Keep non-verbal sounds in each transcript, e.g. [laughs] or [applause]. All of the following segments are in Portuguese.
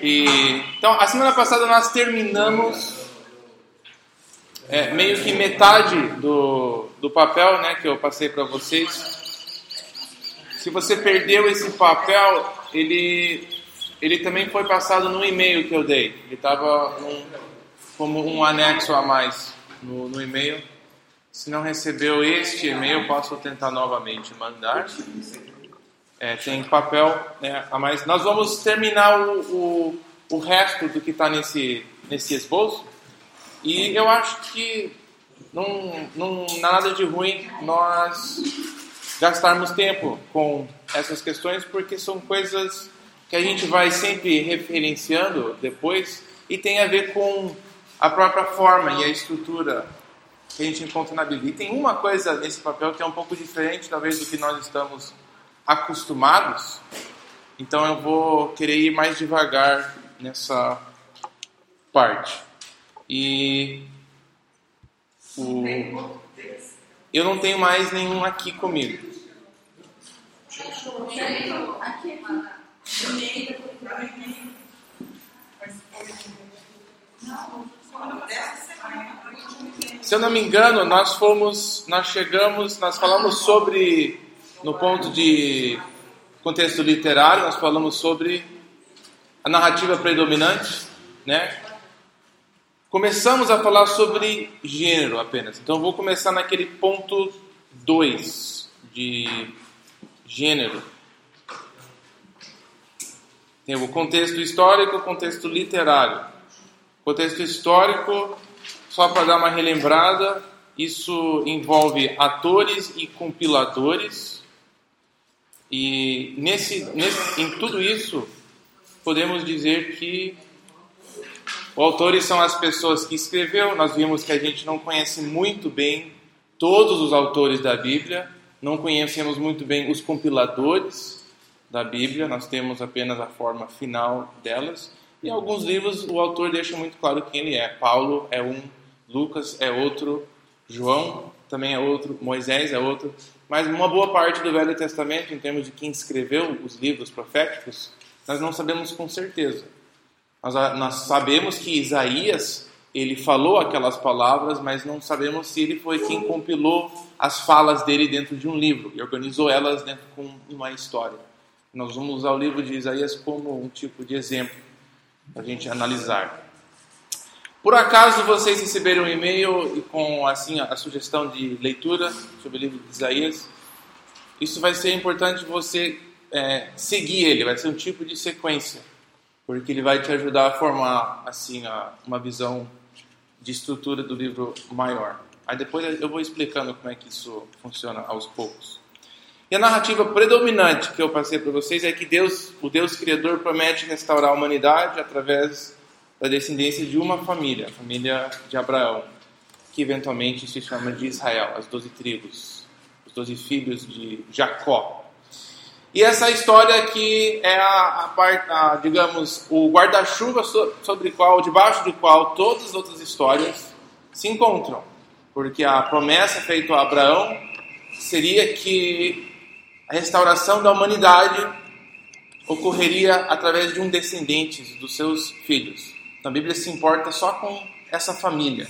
E, então, a semana passada nós terminamos é, meio que metade do, do papel né, que eu passei para vocês. Se você perdeu esse papel, ele, ele também foi passado no e-mail que eu dei. Ele estava como um anexo a mais no, no e-mail. Se não recebeu este e-mail, posso tentar novamente mandar. É, tem papel né, a mais. Nós vamos terminar o, o, o resto do que está nesse, nesse esboço. E eu acho que não, não nada de ruim nós gastarmos tempo com essas questões, porque são coisas que a gente vai sempre referenciando depois e tem a ver com a própria forma e a estrutura que a gente encontra na Bíblia. E tem uma coisa nesse papel que é um pouco diferente, talvez, do que nós estamos acostumados. Então eu vou querer ir mais devagar nessa parte. E o, eu não tenho mais nenhum aqui comigo. Se eu não me engano, nós fomos, nós chegamos, nós falamos sobre no ponto de contexto literário, nós falamos sobre a narrativa predominante, né? Começamos a falar sobre gênero apenas. Então vou começar naquele ponto 2 de gênero. Tem o contexto histórico o contexto literário. Contexto histórico, só para dar uma relembrada, isso envolve atores e compiladores. E nesse, nesse, em tudo isso, podemos dizer que Autores são as pessoas que escreveu. Nós vimos que a gente não conhece muito bem todos os autores da Bíblia, não conhecemos muito bem os compiladores da Bíblia, nós temos apenas a forma final delas. E alguns livros o autor deixa muito claro quem ele é. Paulo é um, Lucas é outro, João também é outro, Moisés é outro. Mas uma boa parte do Velho Testamento, em termos de quem escreveu os livros proféticos, nós não sabemos com certeza. Nós, nós sabemos que Isaías ele falou aquelas palavras, mas não sabemos se ele foi quem compilou as falas dele dentro de um livro e organizou elas dentro com uma história. Nós vamos usar o livro de Isaías como um tipo de exemplo para a gente analisar. Por acaso vocês receberam um e-mail com assim a sugestão de leitura sobre o livro de Isaías? Isso vai ser importante você é, seguir ele, vai ser um tipo de sequência porque ele vai te ajudar a formar assim uma visão de estrutura do livro maior. Aí depois eu vou explicando como é que isso funciona aos poucos. E a narrativa predominante que eu passei para vocês é que Deus, o Deus criador, promete restaurar a humanidade através da descendência de uma família, a família de Abraão, que eventualmente se chama de Israel, as doze tribos, os doze filhos de Jacó. E essa história aqui é a, a parte, digamos, o guarda-chuva sobre qual, debaixo do qual todas as outras histórias se encontram, porque a promessa feita a Abraão seria que a restauração da humanidade ocorreria através de um descendente dos seus filhos. Então, a Bíblia se importa só com essa família.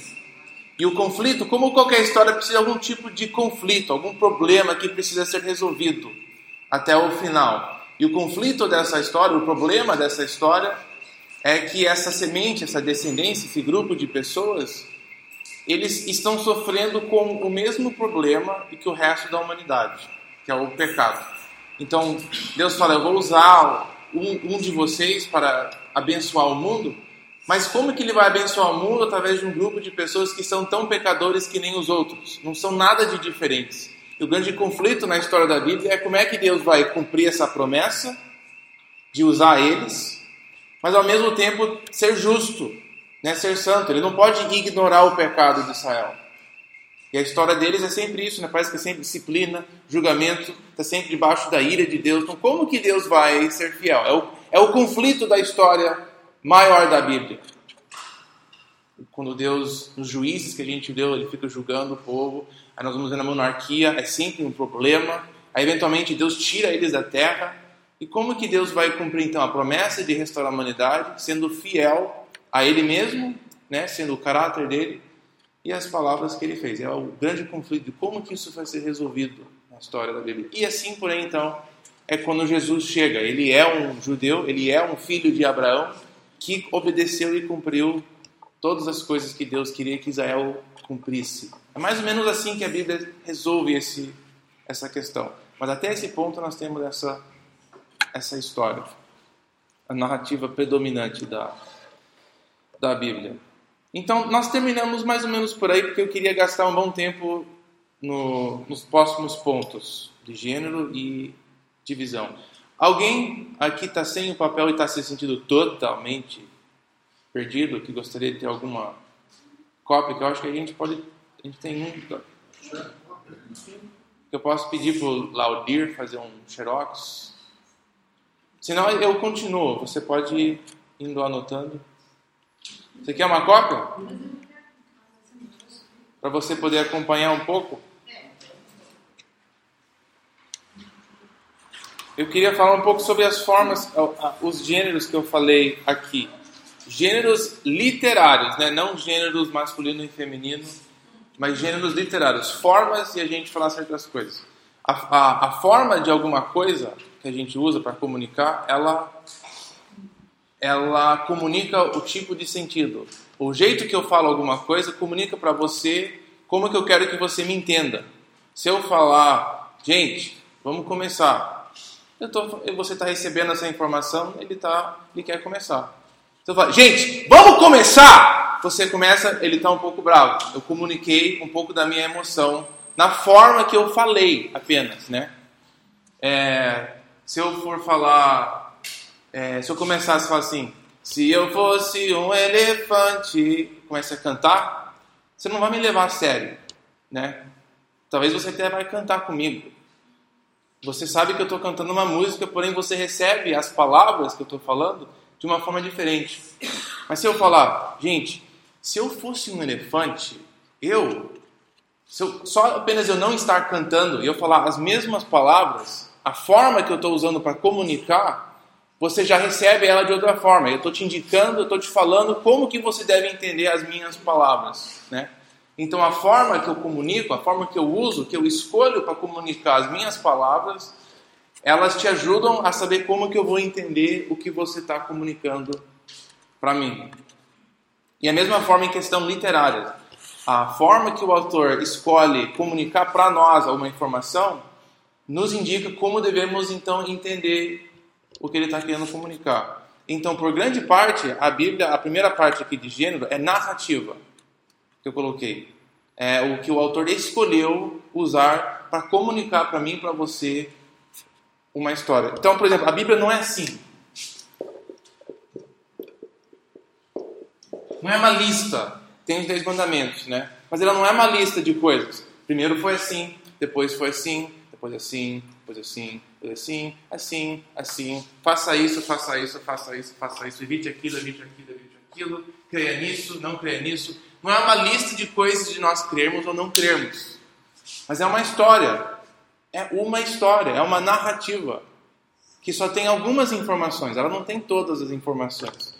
E o conflito, como qualquer história, precisa de algum tipo de conflito, algum problema que precisa ser resolvido até o final. E o conflito dessa história, o problema dessa história, é que essa semente, essa descendência, esse grupo de pessoas, eles estão sofrendo com o mesmo problema que o resto da humanidade, que é o pecado. Então, Deus fala: Eu vou usar um, um de vocês para abençoar o mundo, mas como que ele vai abençoar o mundo através de um grupo de pessoas que são tão pecadores que nem os outros? Não são nada de diferentes. E o grande conflito na história da Bíblia é como é que Deus vai cumprir essa promessa de usar eles, mas ao mesmo tempo ser justo, né, ser santo. Ele não pode ignorar o pecado de Israel. E a história deles é sempre isso, né? parece que é sempre disciplina, julgamento, está sempre debaixo da ira de Deus. Então, como que Deus vai ser fiel? É o, é o conflito da história maior da Bíblia. Quando Deus, nos juízes que a gente deu, ele fica julgando o povo, Aí nós vamos ver na monarquia, é sempre um problema. Aí eventualmente Deus tira eles da terra E como que Deus vai cumprir então a promessa de restaurar a humanidade, sendo fiel a Ele mesmo, né, sendo o caráter dele e as palavras que Ele fez. É o grande conflito de como que isso vai ser resolvido na história da Bíblia. E assim por aí então é quando Jesus chega. Ele é um judeu, ele é um filho de Abraão que obedeceu e cumpriu todas as coisas que Deus queria que Israel cumprisse. É mais ou menos assim que a Bíblia resolve esse, essa questão. Mas até esse ponto nós temos essa essa história, a narrativa predominante da, da Bíblia. Então, nós terminamos mais ou menos por aí, porque eu queria gastar um bom tempo no, nos próximos pontos de gênero e divisão. Alguém aqui está sem o papel e está se sentindo totalmente perdido, que gostaria de ter alguma cópia, que eu acho que a gente pode. A gente tem um. Eu posso pedir para o Laudir fazer um xerox Senão eu continuo, você pode ir indo anotando. Você quer uma cópia? Para você poder acompanhar um pouco? Eu queria falar um pouco sobre as formas, os gêneros que eu falei aqui. Gêneros literários, né? não gêneros masculino e feminino, mas gêneros literários. Formas de a gente falar certas coisas. A, a, a forma de alguma coisa que a gente usa para comunicar, ela ela comunica o tipo de sentido. O jeito que eu falo alguma coisa comunica para você como que eu quero que você me entenda. Se eu falar, gente, vamos começar. Tô, você está recebendo essa informação, ele tá, ele quer começar. Se eu falar, gente, vamos começar. Você começa, ele está um pouco bravo. Eu comuniquei um pouco da minha emoção na forma que eu falei apenas, né? É, se eu for falar, é, se eu começasse a falar assim, se eu fosse um elefante, comece a cantar, você não vai me levar a sério, né? Talvez você até vai cantar comigo. Você sabe que eu estou cantando uma música, porém você recebe as palavras que eu estou falando de uma forma diferente. Mas se eu falar, gente, se eu fosse um elefante, eu, eu só apenas eu não estar cantando e eu falar as mesmas palavras, a forma que eu estou usando para comunicar, você já recebe ela de outra forma. Eu estou te indicando, eu estou te falando como que você deve entender as minhas palavras, né? Então a forma que eu comunico, a forma que eu uso, que eu escolho para comunicar as minhas palavras, elas te ajudam a saber como que eu vou entender o que você está comunicando para mim. E a mesma forma em questão literária. A forma que o autor escolhe comunicar para nós uma informação nos indica como devemos então entender o que ele está querendo comunicar. Então, por grande parte, a Bíblia, a primeira parte aqui de gênero é narrativa, que eu coloquei. É o que o autor escolheu usar para comunicar para mim e para você uma história. Então, por exemplo, a Bíblia não é assim. Não é uma lista. Tem os dez mandamentos, né? Mas ela não é uma lista de coisas. Primeiro foi assim, depois foi assim, depois assim, depois assim, depois assim, assim, assim. Faça isso, faça isso, faça isso, faça isso. Evite aquilo, evite aquilo, aquilo. Creia nisso, não creia nisso. Não é uma lista de coisas de nós crermos ou não crermos. Mas é uma história. É uma história, é uma narrativa. Que só tem algumas informações, ela não tem todas as informações.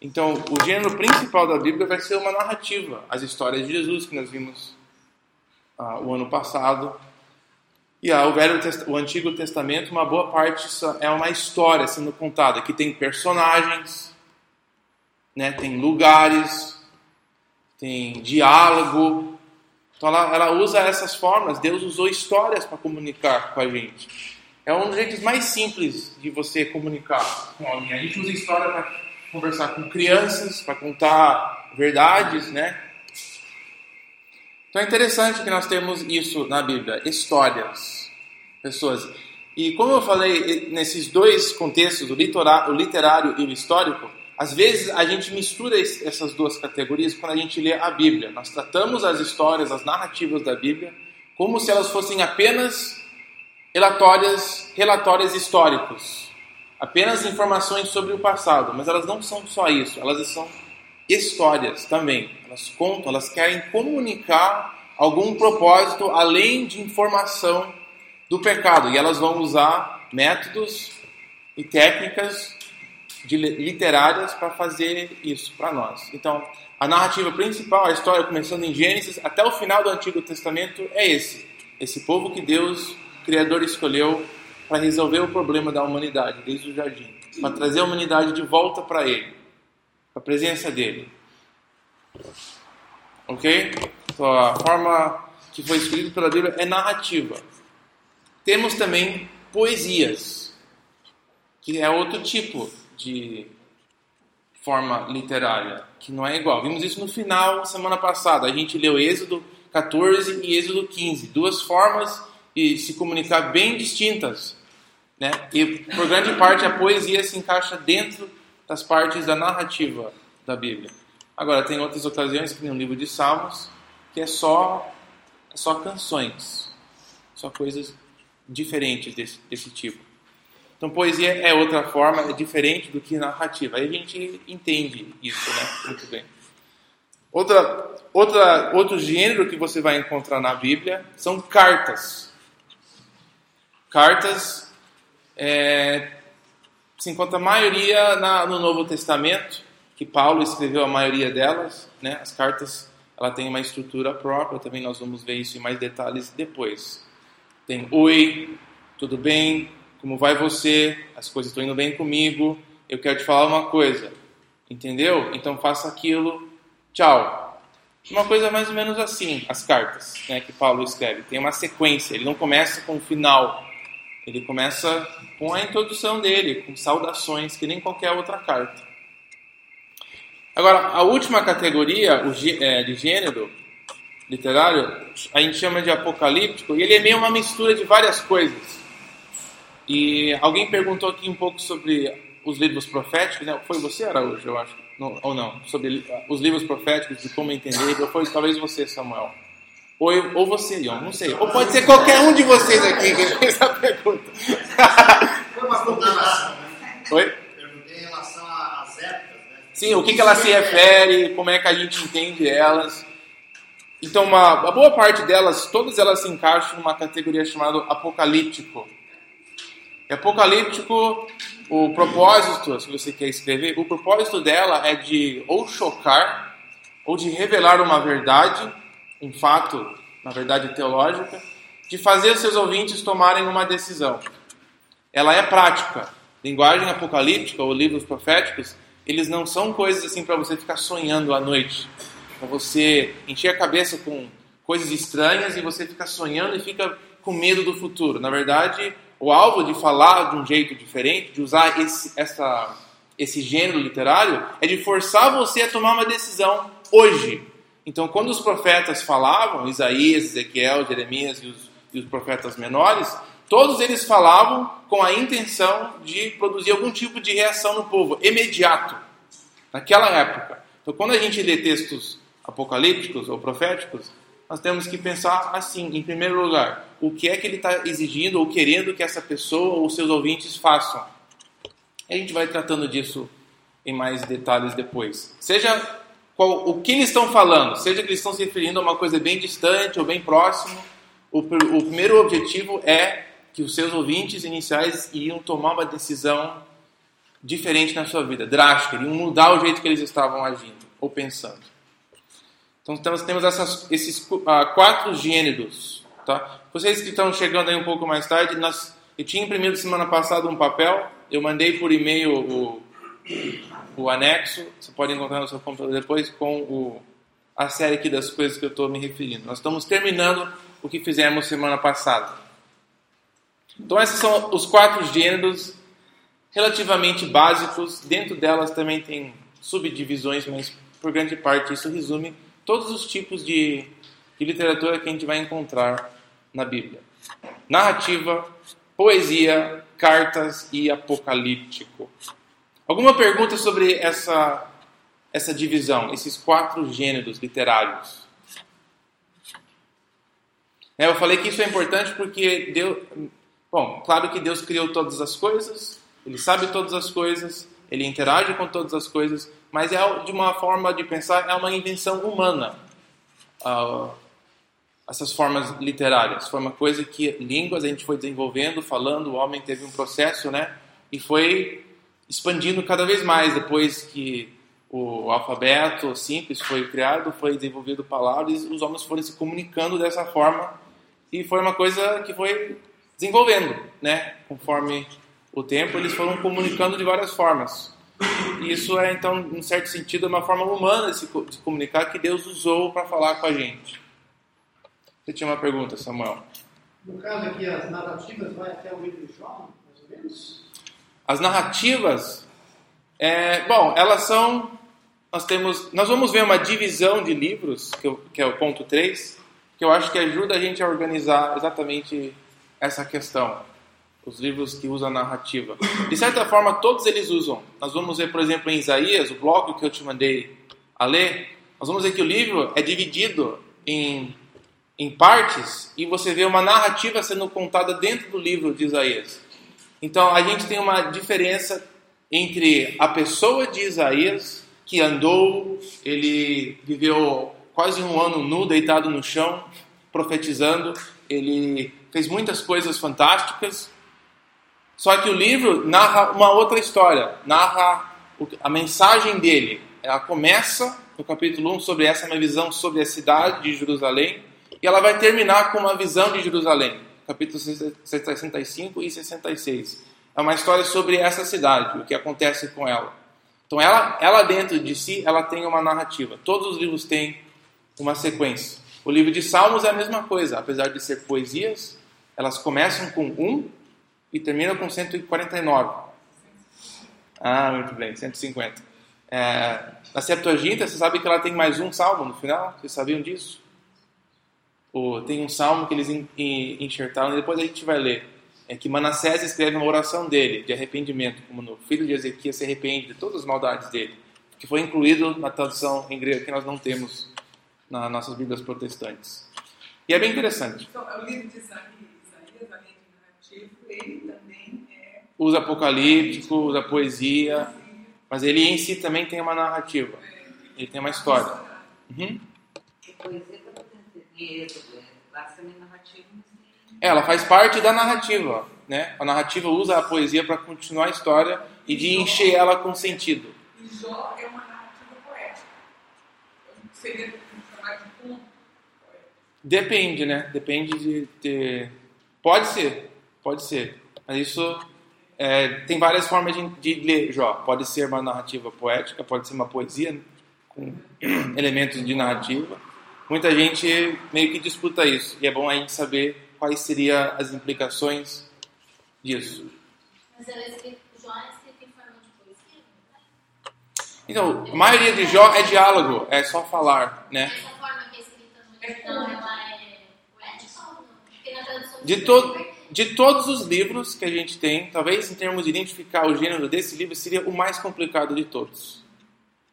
Então, o gênero principal da Bíblia vai ser uma narrativa. As histórias de Jesus que nós vimos ah, o ano passado, e ah, o Velho o Antigo Testamento, uma boa parte é uma história sendo contada, que tem personagens, né, tem lugares, tem diálogo. Então ela, ela usa essas formas. Deus usou histórias para comunicar com a gente. É um dos jeitos mais simples de você comunicar com alguém. A gente usa história para conversar com crianças, para contar verdades, né? Então é interessante que nós temos isso na Bíblia, histórias, pessoas. E como eu falei nesses dois contextos, o literário e o histórico, às vezes a gente mistura essas duas categorias quando a gente lê a Bíblia. Nós tratamos as histórias, as narrativas da Bíblia, como se elas fossem apenas relatórios, relatórios históricos, apenas informações sobre o passado, mas elas não são só isso, elas são histórias também. Elas contam, elas querem comunicar algum propósito além de informação do pecado. E elas vão usar métodos e técnicas de literárias para fazer isso para nós. Então, a narrativa principal, a história começando em Gênesis até o final do Antigo Testamento é esse. Esse povo que Deus, Criador, escolheu para resolver o problema da humanidade desde o jardim, para trazer a humanidade de volta para Ele, para a presença dele. Ok? Então, a forma que foi escrita pela Bíblia é narrativa. Temos também poesias, que é outro tipo de forma literária, que não é igual. Vimos isso no final, semana passada. A gente leu Êxodo 14 e Êxodo 15. Duas formas de se comunicar bem distintas. Né? E, por grande parte, a poesia se encaixa dentro das partes da narrativa da Bíblia. Agora, tem outras ocasiões, que nem o livro de Salmos, que é só, é só canções, só coisas diferentes desse, desse tipo. Então, poesia é outra forma, é diferente do que narrativa. Aí a gente entende isso, né? Muito bem. Outra, outra, outro gênero que você vai encontrar na Bíblia são cartas. Cartas é, se encontra a maioria na, no Novo Testamento, que Paulo escreveu a maioria delas. Né? As cartas ela tem uma estrutura própria, também nós vamos ver isso em mais detalhes depois. Tem oi, tudo bem, como vai você? As coisas estão indo bem comigo. Eu quero te falar uma coisa. Entendeu? Então faça aquilo. Tchau. Uma coisa mais ou menos assim, as cartas né, que Paulo escreve. Tem uma sequência. Ele não começa com o final. Ele começa com a introdução dele, com saudações, que nem qualquer outra carta. Agora, a última categoria é, de gênero literário, a gente chama de apocalíptico, e ele é meio uma mistura de várias coisas. E alguém perguntou aqui um pouco sobre os livros proféticos, né? Foi você, Araújo, eu acho, não, ou não? Sobre os livros proféticos, de como entender, ou foi talvez você, Samuel? Ou, eu, ou você, Ion, não sei. Ou pode ser qualquer um de vocês aqui que fez a pergunta. Foi uma comparação, né? Oi? Perguntei em relação às épocas, né? Sim, o que, que ela se refere, como é que a gente entende elas. Então, uma, uma boa parte delas, todas elas se encaixam numa categoria chamada apocalíptico apocalíptico, o propósito, se você quer escrever, o propósito dela é de ou chocar, ou de revelar uma verdade, um fato, na verdade teológica, de fazer seus ouvintes tomarem uma decisão. Ela é prática. Linguagem apocalíptica ou livros proféticos, eles não são coisas assim para você ficar sonhando à noite, para você encher a cabeça com coisas estranhas e você fica sonhando e fica com medo do futuro. Na verdade, o alvo de falar de um jeito diferente, de usar esse, essa, esse gênero literário, é de forçar você a tomar uma decisão hoje. Então, quando os profetas falavam, Isaías, Ezequiel, Jeremias e os, e os profetas menores, todos eles falavam com a intenção de produzir algum tipo de reação no povo, imediato, naquela época. Então, quando a gente lê textos apocalípticos ou proféticos, nós temos que pensar assim, em primeiro lugar, o que é que ele está exigindo ou querendo que essa pessoa ou seus ouvintes façam. A gente vai tratando disso em mais detalhes depois. Seja qual, o que eles estão falando, seja que eles estão se referindo a uma coisa bem distante ou bem próximo, o, o primeiro objetivo é que os seus ouvintes iniciais iam tomar uma decisão diferente na sua vida, drástica, iam mudar o jeito que eles estavam agindo ou pensando. Então nós temos essas, esses uh, quatro gêneros. Tá? Vocês que estão chegando aí um pouco mais tarde, nós, eu tinha imprimido semana passada um papel, eu mandei por e-mail o, o anexo, você pode encontrar no seu computador depois com o, a série aqui das coisas que eu estou me referindo. Nós estamos terminando o que fizemos semana passada. Então esses são os quatro gêneros relativamente básicos. Dentro delas também tem subdivisões, mas por grande parte isso resume todos os tipos de, de literatura que a gente vai encontrar na Bíblia: narrativa, poesia, cartas e apocalíptico. Alguma pergunta sobre essa, essa divisão, esses quatro gêneros literários? É, eu falei que isso é importante porque Deus. Bom, claro que Deus criou todas as coisas, Ele sabe todas as coisas, Ele interage com todas as coisas, mas é de uma forma de pensar, é uma invenção humana. Uh, essas formas literárias. Foi uma coisa que línguas a gente foi desenvolvendo, falando, o homem teve um processo, né? E foi expandindo cada vez mais depois que o alfabeto simples foi criado, foi desenvolvido palavras, os homens foram se comunicando dessa forma e foi uma coisa que foi desenvolvendo, né? Conforme o tempo, eles foram comunicando de várias formas. E isso é, então, em certo sentido, uma forma humana de se, de se comunicar que Deus usou para falar com a gente. Você tinha uma pergunta, Samuel? No caso aqui, as narrativas vai até o livro de Jó, mais ou menos? As narrativas, é, bom, elas são. Nós temos. Nós vamos ver uma divisão de livros, que, eu, que é o ponto 3, que eu acho que ajuda a gente a organizar exatamente essa questão. Os livros que usam narrativa. De certa forma, todos eles usam. Nós vamos ver, por exemplo, em Isaías, o bloco que eu te mandei a ler, nós vamos ver que o livro é dividido em em partes e você vê uma narrativa sendo contada dentro do livro de Isaías. Então a gente tem uma diferença entre a pessoa de Isaías que andou, ele viveu quase um ano nu, deitado no chão, profetizando, ele fez muitas coisas fantásticas. Só que o livro narra uma outra história, narra a mensagem dele. Ela começa no capítulo 1 sobre essa minha visão sobre a cidade de Jerusalém e ela vai terminar com uma visão de Jerusalém, capítulos 65 e 66. É uma história sobre essa cidade, o que acontece com ela. Então, ela, ela dentro de si, ela tem uma narrativa. Todos os livros têm uma sequência. O livro de Salmos é a mesma coisa, apesar de ser poesias, elas começam com 1 e terminam com 149. Ah, muito bem, 150. É, na Septuaginta, você sabe que ela tem mais um salmo no final? Vocês sabiam disso? tem um salmo que eles enxertaram, e depois a gente vai ler. É que Manassés escreve uma oração dele, de arrependimento, como no filho de Ezequias se arrepende de todas as maldades dele, que foi incluído na tradução em grego que nós não temos nas nossas Bíblias protestantes. E é bem interessante. Então, o livro de Isaías, de narrativo, ele também é... Usa apocalíptico, usa poesia, mas ele em si também tem uma narrativa. Ele tem uma história. Uhum. poesia narrativa. Ela faz parte da narrativa, né? A narrativa usa a poesia para continuar a história e de encher ela com sentido. E Jó é uma narrativa poética. Seria de Depende, né? Depende de ter. Pode ser, pode ser. Mas isso é, tem várias formas de, de, ler Jó. Pode ser uma narrativa poética, pode ser uma poesia com [clears throat] elementos de narrativa muita gente meio que disputa isso. E é bom a gente saber quais seriam as implicações disso. Mas ela é escrito, Jó é escrito em forma de poesia? Então, a maioria de Jó é diálogo, é só falar, né? Essa forma que é escrita no original, ela é poética ou não? Porque na tradução de, to de todos os livros que a gente tem, talvez em termos de identificar o gênero desse livro, seria o mais complicado de todos.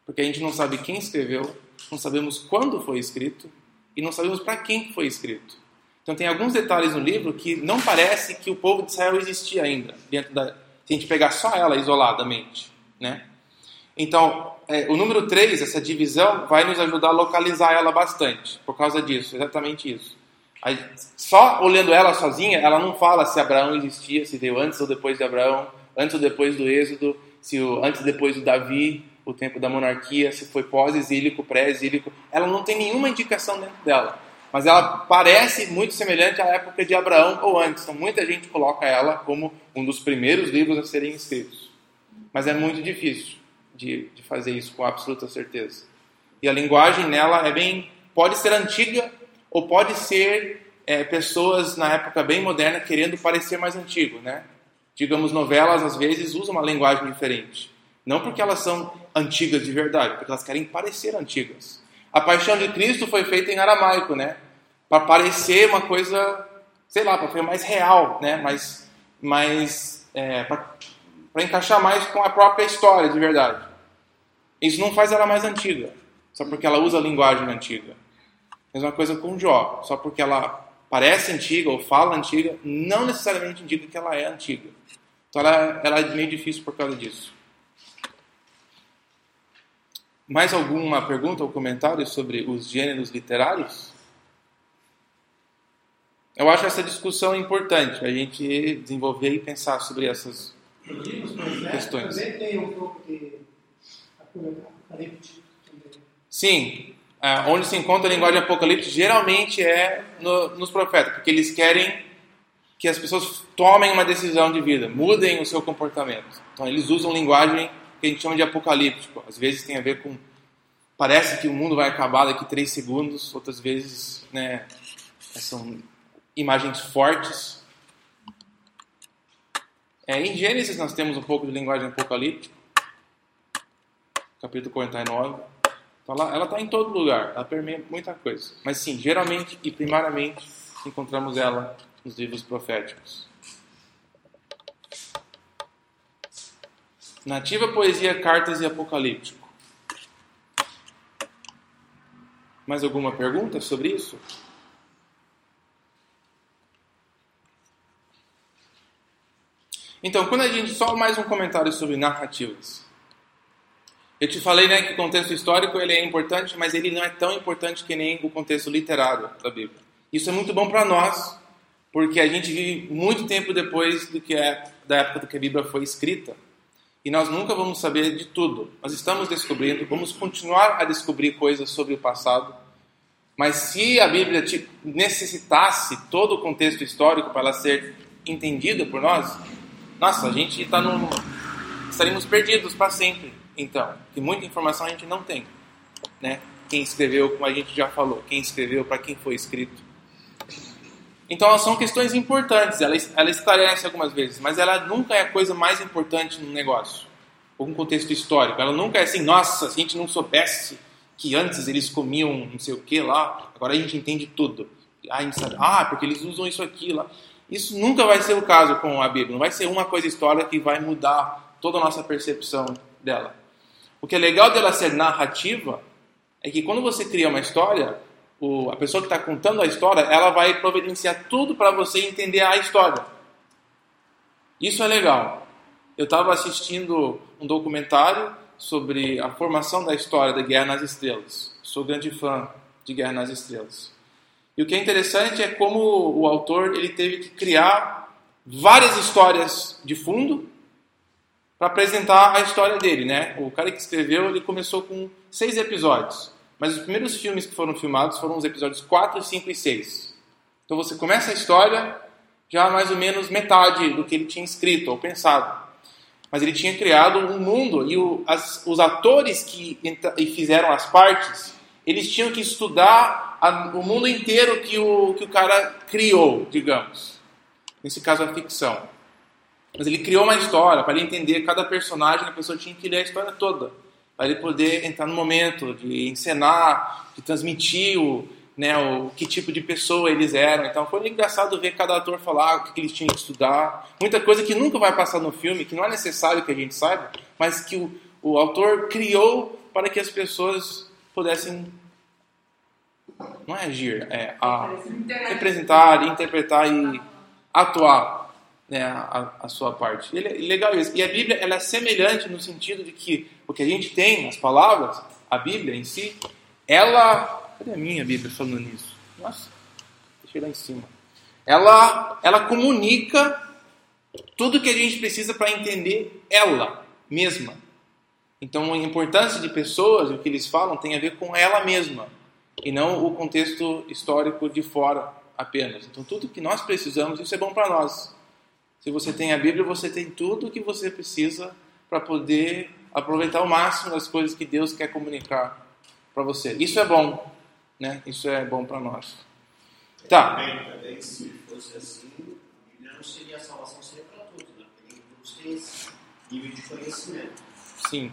Porque a gente não sabe quem escreveu, não sabemos quando foi escrito e não sabemos para quem foi escrito. Então tem alguns detalhes no livro que não parece que o povo de Israel existia ainda, dentro da, se a gente pegar só ela isoladamente. Né? Então, é, o número 3, essa divisão, vai nos ajudar a localizar ela bastante, por causa disso, exatamente isso. Aí, só olhando ela sozinha, ela não fala se Abraão existia, se veio antes ou depois de Abraão, antes ou depois do Êxodo, se o, antes ou depois do Davi, o tempo da monarquia, se foi pós-exílico, pré-exílico, ela não tem nenhuma indicação dentro dela. Mas ela parece muito semelhante à época de Abraão ou antes. Então muita gente coloca ela como um dos primeiros livros a serem escritos. Mas é muito difícil de, de fazer isso com absoluta certeza. E a linguagem nela é bem. pode ser antiga ou pode ser é, pessoas na época bem moderna querendo parecer mais antigo, né? Digamos, novelas às vezes usam uma linguagem diferente. Não porque elas são antigas de verdade, porque elas querem parecer antigas. A paixão de Cristo foi feita em aramaico, né? Para parecer uma coisa, sei lá, para ser mais real, né? Mais, mais é, para encaixar mais com a própria história de verdade. Isso não faz ela mais antiga, só porque ela usa a linguagem antiga. Mesma coisa com Jó, só porque ela parece antiga ou fala antiga, não necessariamente indica que ela é antiga. Então ela, ela é meio difícil por causa disso. Mais alguma pergunta ou comentário sobre os gêneros literários? Eu acho essa discussão importante, a gente desenvolver e pensar sobre essas Questões. Sim, ah, onde se encontra a linguagem apocalíptica geralmente é no- nos profetas, porque eles querem que as pessoas tomem uma decisão de vida, mudem o seu comportamento. Então eles usam linguagem que a gente chama de apocalíptico. Às vezes tem a ver com parece que o mundo vai acabar daqui três segundos, outras vezes, né, são imagens fortes. É, em Gênesis nós temos um pouco de linguagem apocalíptica, capítulo 49. Tá lá- ela está em todo lugar, ela permeia muita coisa. Mas sim, geralmente e primariamente encontramos ela nos livros proféticos. Nativa poesia, cartas e apocalíptico. Mais alguma pergunta sobre isso? Então, quando a gente só mais um comentário sobre narrativas. Eu te falei, né, que o contexto histórico ele é importante, mas ele não é tão importante que nem o contexto literário da Bíblia. Isso é muito bom para nós, porque a gente vive muito tempo depois do que é da época do que a Bíblia foi escrita. E nós nunca vamos saber de tudo. Nós estamos descobrindo, vamos continuar a descobrir coisas sobre o passado. Mas se a Bíblia necessitasse todo o contexto histórico para ela ser entendida por nós, nossa, a gente está num. estaríamos perdidos para sempre. Então, que muita informação a gente não tem. Né? Quem escreveu, como a gente já falou, quem escreveu, para quem foi escrito. Então, são questões importantes. Ela, ela esclarece algumas vezes, mas ela nunca é a coisa mais importante no negócio. Ou um contexto histórico. Ela nunca é assim, nossa, se a gente não soubesse que antes eles comiam não sei o que lá, agora a gente entende tudo. Ah, sabe, ah, porque eles usam isso aqui lá. Isso nunca vai ser o caso com a Bíblia. Não vai ser uma coisa histórica que vai mudar toda a nossa percepção dela. O que é legal dela ser narrativa é que quando você cria uma história, o- a pessoa que está contando a história, ela vai providenciar tudo para você entender a história. Isso é legal. Eu estava assistindo um documentário sobre a formação da história da Guerra nas Estrelas. Sou grande fã de Guerra nas Estrelas. E o que é interessante é como o autor ele teve que criar várias histórias de fundo para apresentar a história dele, né? O cara que escreveu, ele começou com seis episódios, mas os primeiros filmes que foram filmados foram os episódios 4, 5 e 6. Então você começa a história já mais ou menos metade do que ele tinha escrito ou pensado. Mas ele tinha criado um mundo e o- as- os atores que e fizeram as partes, eles tinham que estudar a- o mundo inteiro que o, que o cara criou, digamos. Nesse caso, a ficção. Mas ele criou uma história, para ele entender cada personagem, a pessoa tinha que ler a história toda. Para ele poder entrar no momento de encenar, de transmitir o, né, o que tipo de pessoa eles eram. Então foi engraçado ver cada ator falar o que, eles tinham que estudar. Muita coisa que nunca vai passar no filme, que não é necessário que a gente saiba, mas que o, o autor criou para que as pessoas pudessem. Não é agir, é a, representar, interpretar e atuar né, a, a sua parte. E é legal isso. E a Bíblia ela é semelhante no sentido de que o que a gente tem, as palavras, a Bíblia em si, ela. Cadê a minha Bíblia falando nisso? Nossa, deixei lá em cima. Ela, ela comunica tudo que a gente precisa para entender ela mesma. Então a importância de pessoas, o que eles falam, tem a ver com ela mesma e não o contexto histórico de fora apenas. Então tudo que nós precisamos, isso é bom para nós. Se você tem a Bíblia, você tem tudo o que você precisa para poder aproveitar ao máximo das coisas que Deus quer comunicar para você. Isso é bom, né? Isso é bom para nós. Tá. Também, também, se fosse assim, não seria a salvação, seria para todos, né? Porque nem todos têm esse nível de conhecimento. Sim.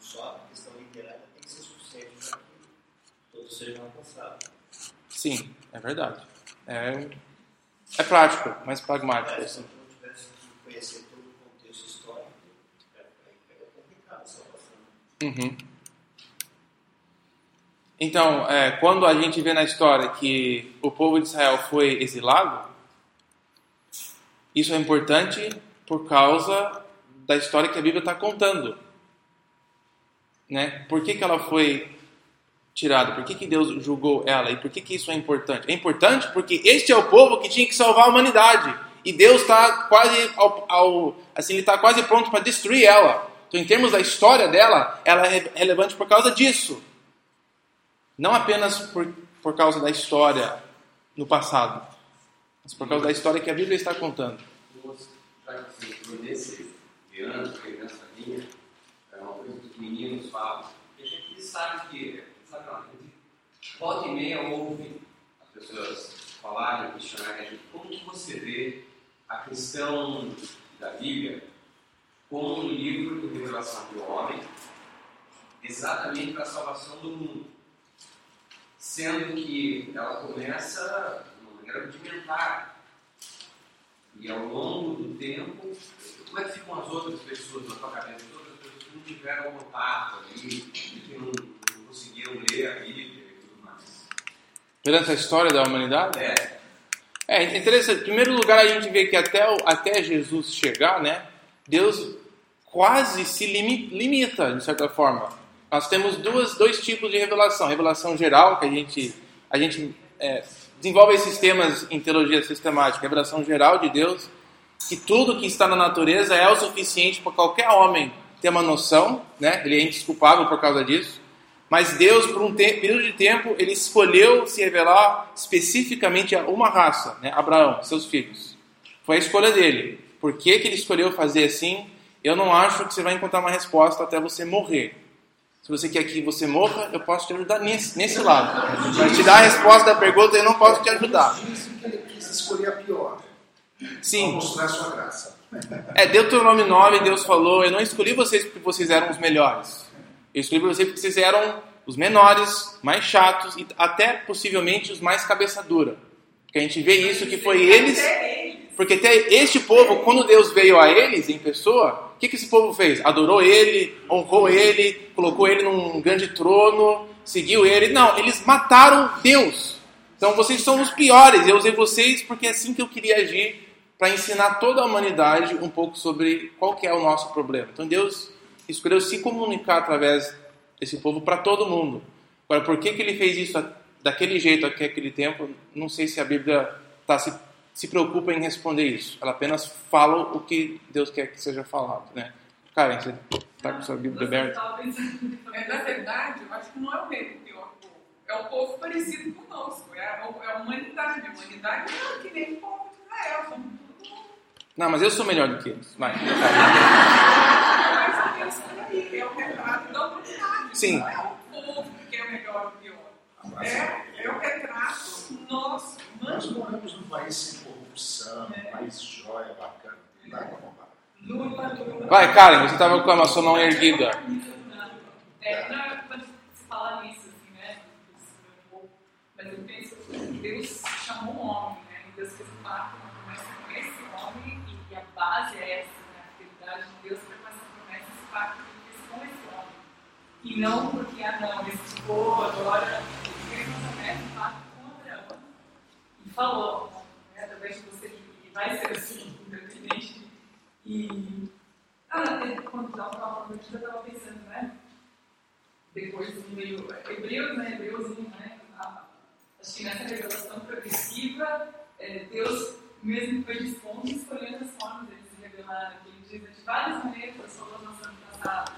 Só a questão literária tem que ser suficiente para que todos sejam alcançados. Sim, é verdade. É, é prático, mas pragmático. Assim. não tivesse que conhecer todo o contexto histórico, aí complicado a salvação. Uhum. Então, é, quando a gente vê na história que o povo de Israel foi exilado, isso é importante por causa da história que a Bíblia está contando. Né? Por que, que ela foi tirada? Por que, que Deus julgou ela? E por que, que isso é importante? É importante porque este é o povo que tinha que salvar a humanidade. e Deus está quase ao, ao- assim, ele está quase pronto para destruir ela. Então, em termos da história dela, ela é relevante por causa disso. Não apenas por, por causa da história no passado, mas por causa da história que a Bíblia está contando. Nesse diante, que nessa linha, é uma coisa que os meninos falam. A gente sabe que, sabe lá, a gente volta e meia ouve as pessoas falarem, questionarem como que você vê a questão da Bíblia como um livro de revelação do homem, exatamente para a salvação do mundo. Sendo que ela começa de uma maneira rudimentar. E ao longo do tempo, como é que ficam as outras pessoas na tua cabeça? As outras pessoas que não tiveram contato ali, que não, não conseguiram ler a Bíblia. Durante a história da humanidade, É, É interessante. Em primeiro lugar, a gente vê que até, até Jesus chegar, né, Deus quase se limi- limita, de certa forma. Nós temos duas, dois tipos de revelação. Revelação geral, que a gente, a gente é, desenvolve esses temas em teologia sistemática. Revelação geral de Deus, que tudo que está na natureza é o suficiente para qualquer homem ter uma noção, né? ele é indesculpável por causa disso. Mas Deus, por um período de tempo, ele escolheu se revelar especificamente a uma raça, né? Abraão, seus filhos. Foi a escolha dele. Por que, que ele escolheu fazer assim? Eu não acho que você vai encontrar uma resposta até você morrer. Se você quer que você morra, eu posso te ajudar nesse, nesse lado. Mas te dar a resposta da pergunta, eu não posso te ajudar. Que ele quis escolher a pior. Para Sim, mostrar sua graça. É, Deuteronômio 9, Deus falou: Eu não escolhi vocês porque vocês eram os melhores. Eu escolhi vocês porque vocês eram os menores, mais chatos e até possivelmente os mais cabeça dura. Porque a gente vê isso que foi eles. Porque até este povo, quando Deus veio a eles em pessoa, o que, que esse povo fez? Adorou ele, honrou ele, colocou ele num grande trono, seguiu ele. Não, eles mataram Deus. Então vocês são os piores. Eu usei vocês porque é assim que eu queria agir para ensinar toda a humanidade um pouco sobre qual que é o nosso problema. Então Deus escolheu se comunicar através desse povo para todo mundo. Agora, por que, que ele fez isso daquele jeito até aquele tempo? Não sei se a Bíblia tá se, se preocupa em responder isso. Ela apenas fala o que Deus quer que seja falado, né? Karen, você está com sua Bíblia aberta? É, na verdade, eu acho que não é o mesmo pior povo. É o povo parecido conosco. É a, é a humanidade. A humanidade não é que nem o povo de Israel. Somos tudo Não, mas eu sou melhor do que eles. Vai. [laughs] É o retrato da humanidade. Sim. Não é o povo que é o melhor ou o pior. É, é o retrato nosso, Nós humano. moramos num país sem corrupção, um país jóia, bacana. Não dá pra Lula. Vai, Karen, você estava com a sua mão erguida. É, não é quando se fala nisso, assim, né? isso é um pouco, Mas eu penso que Deus chamou um homem, né? E Deus fez um pacto, uma promessa com esse homem, e, e a base é essa, né? A fidelidade de Deus foi com essa promessa, esse pacto que ele fez com esse homem. E não porque, ah, não, esse povo agora ele fez um pacto com Abraão. E falou, né? Através de você, que vai ser assim, independente. E. Ah, é, quando estava falando aqui, eu estava pensando, né? depois meio Hebreus, né? Hebreus 1, né? Acho que nessa revelação progressiva, é, Deus mesmo foi dispondo e escolhendo as formas de se revelar naquele dia de várias maneiras, falou no ano passado,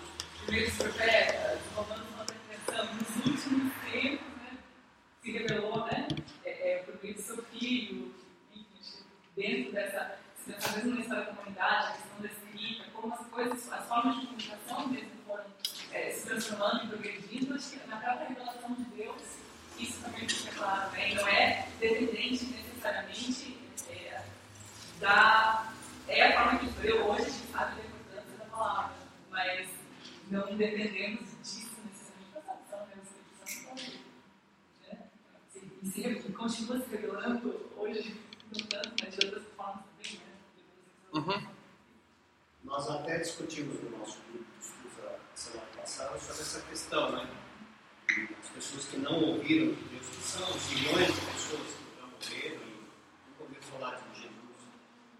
primeiros profetas, romanos uma pretensão, nos últimos tempos, né? Se revelou, né? É, é, por meio do seu filho, enfim, dentro dessa, dessa mesma história da comunidade, a questão da escrita, como as coisas, as formas de comunicação mesmo foram é, se transformando e progredindo, acho que na própria revelação de Deus, isso também fica claro, né? Não é dependente necessariamente é, da. É a forma que eu hoje a gente sabe da importância da palavra, mas não dependemos disso necessariamente para a salvação, né? O Espírito Santo tá né? E se, continua se revelando hoje, não tanto, mas de outras formas também, né? Uhum. Nós até discutimos no nosso grupo de estudos a semana passada sobre essa questão, né? As pessoas que não ouviram de Deus, que são milhões de pessoas que já morreram e nunca ouviram falar de Jesus.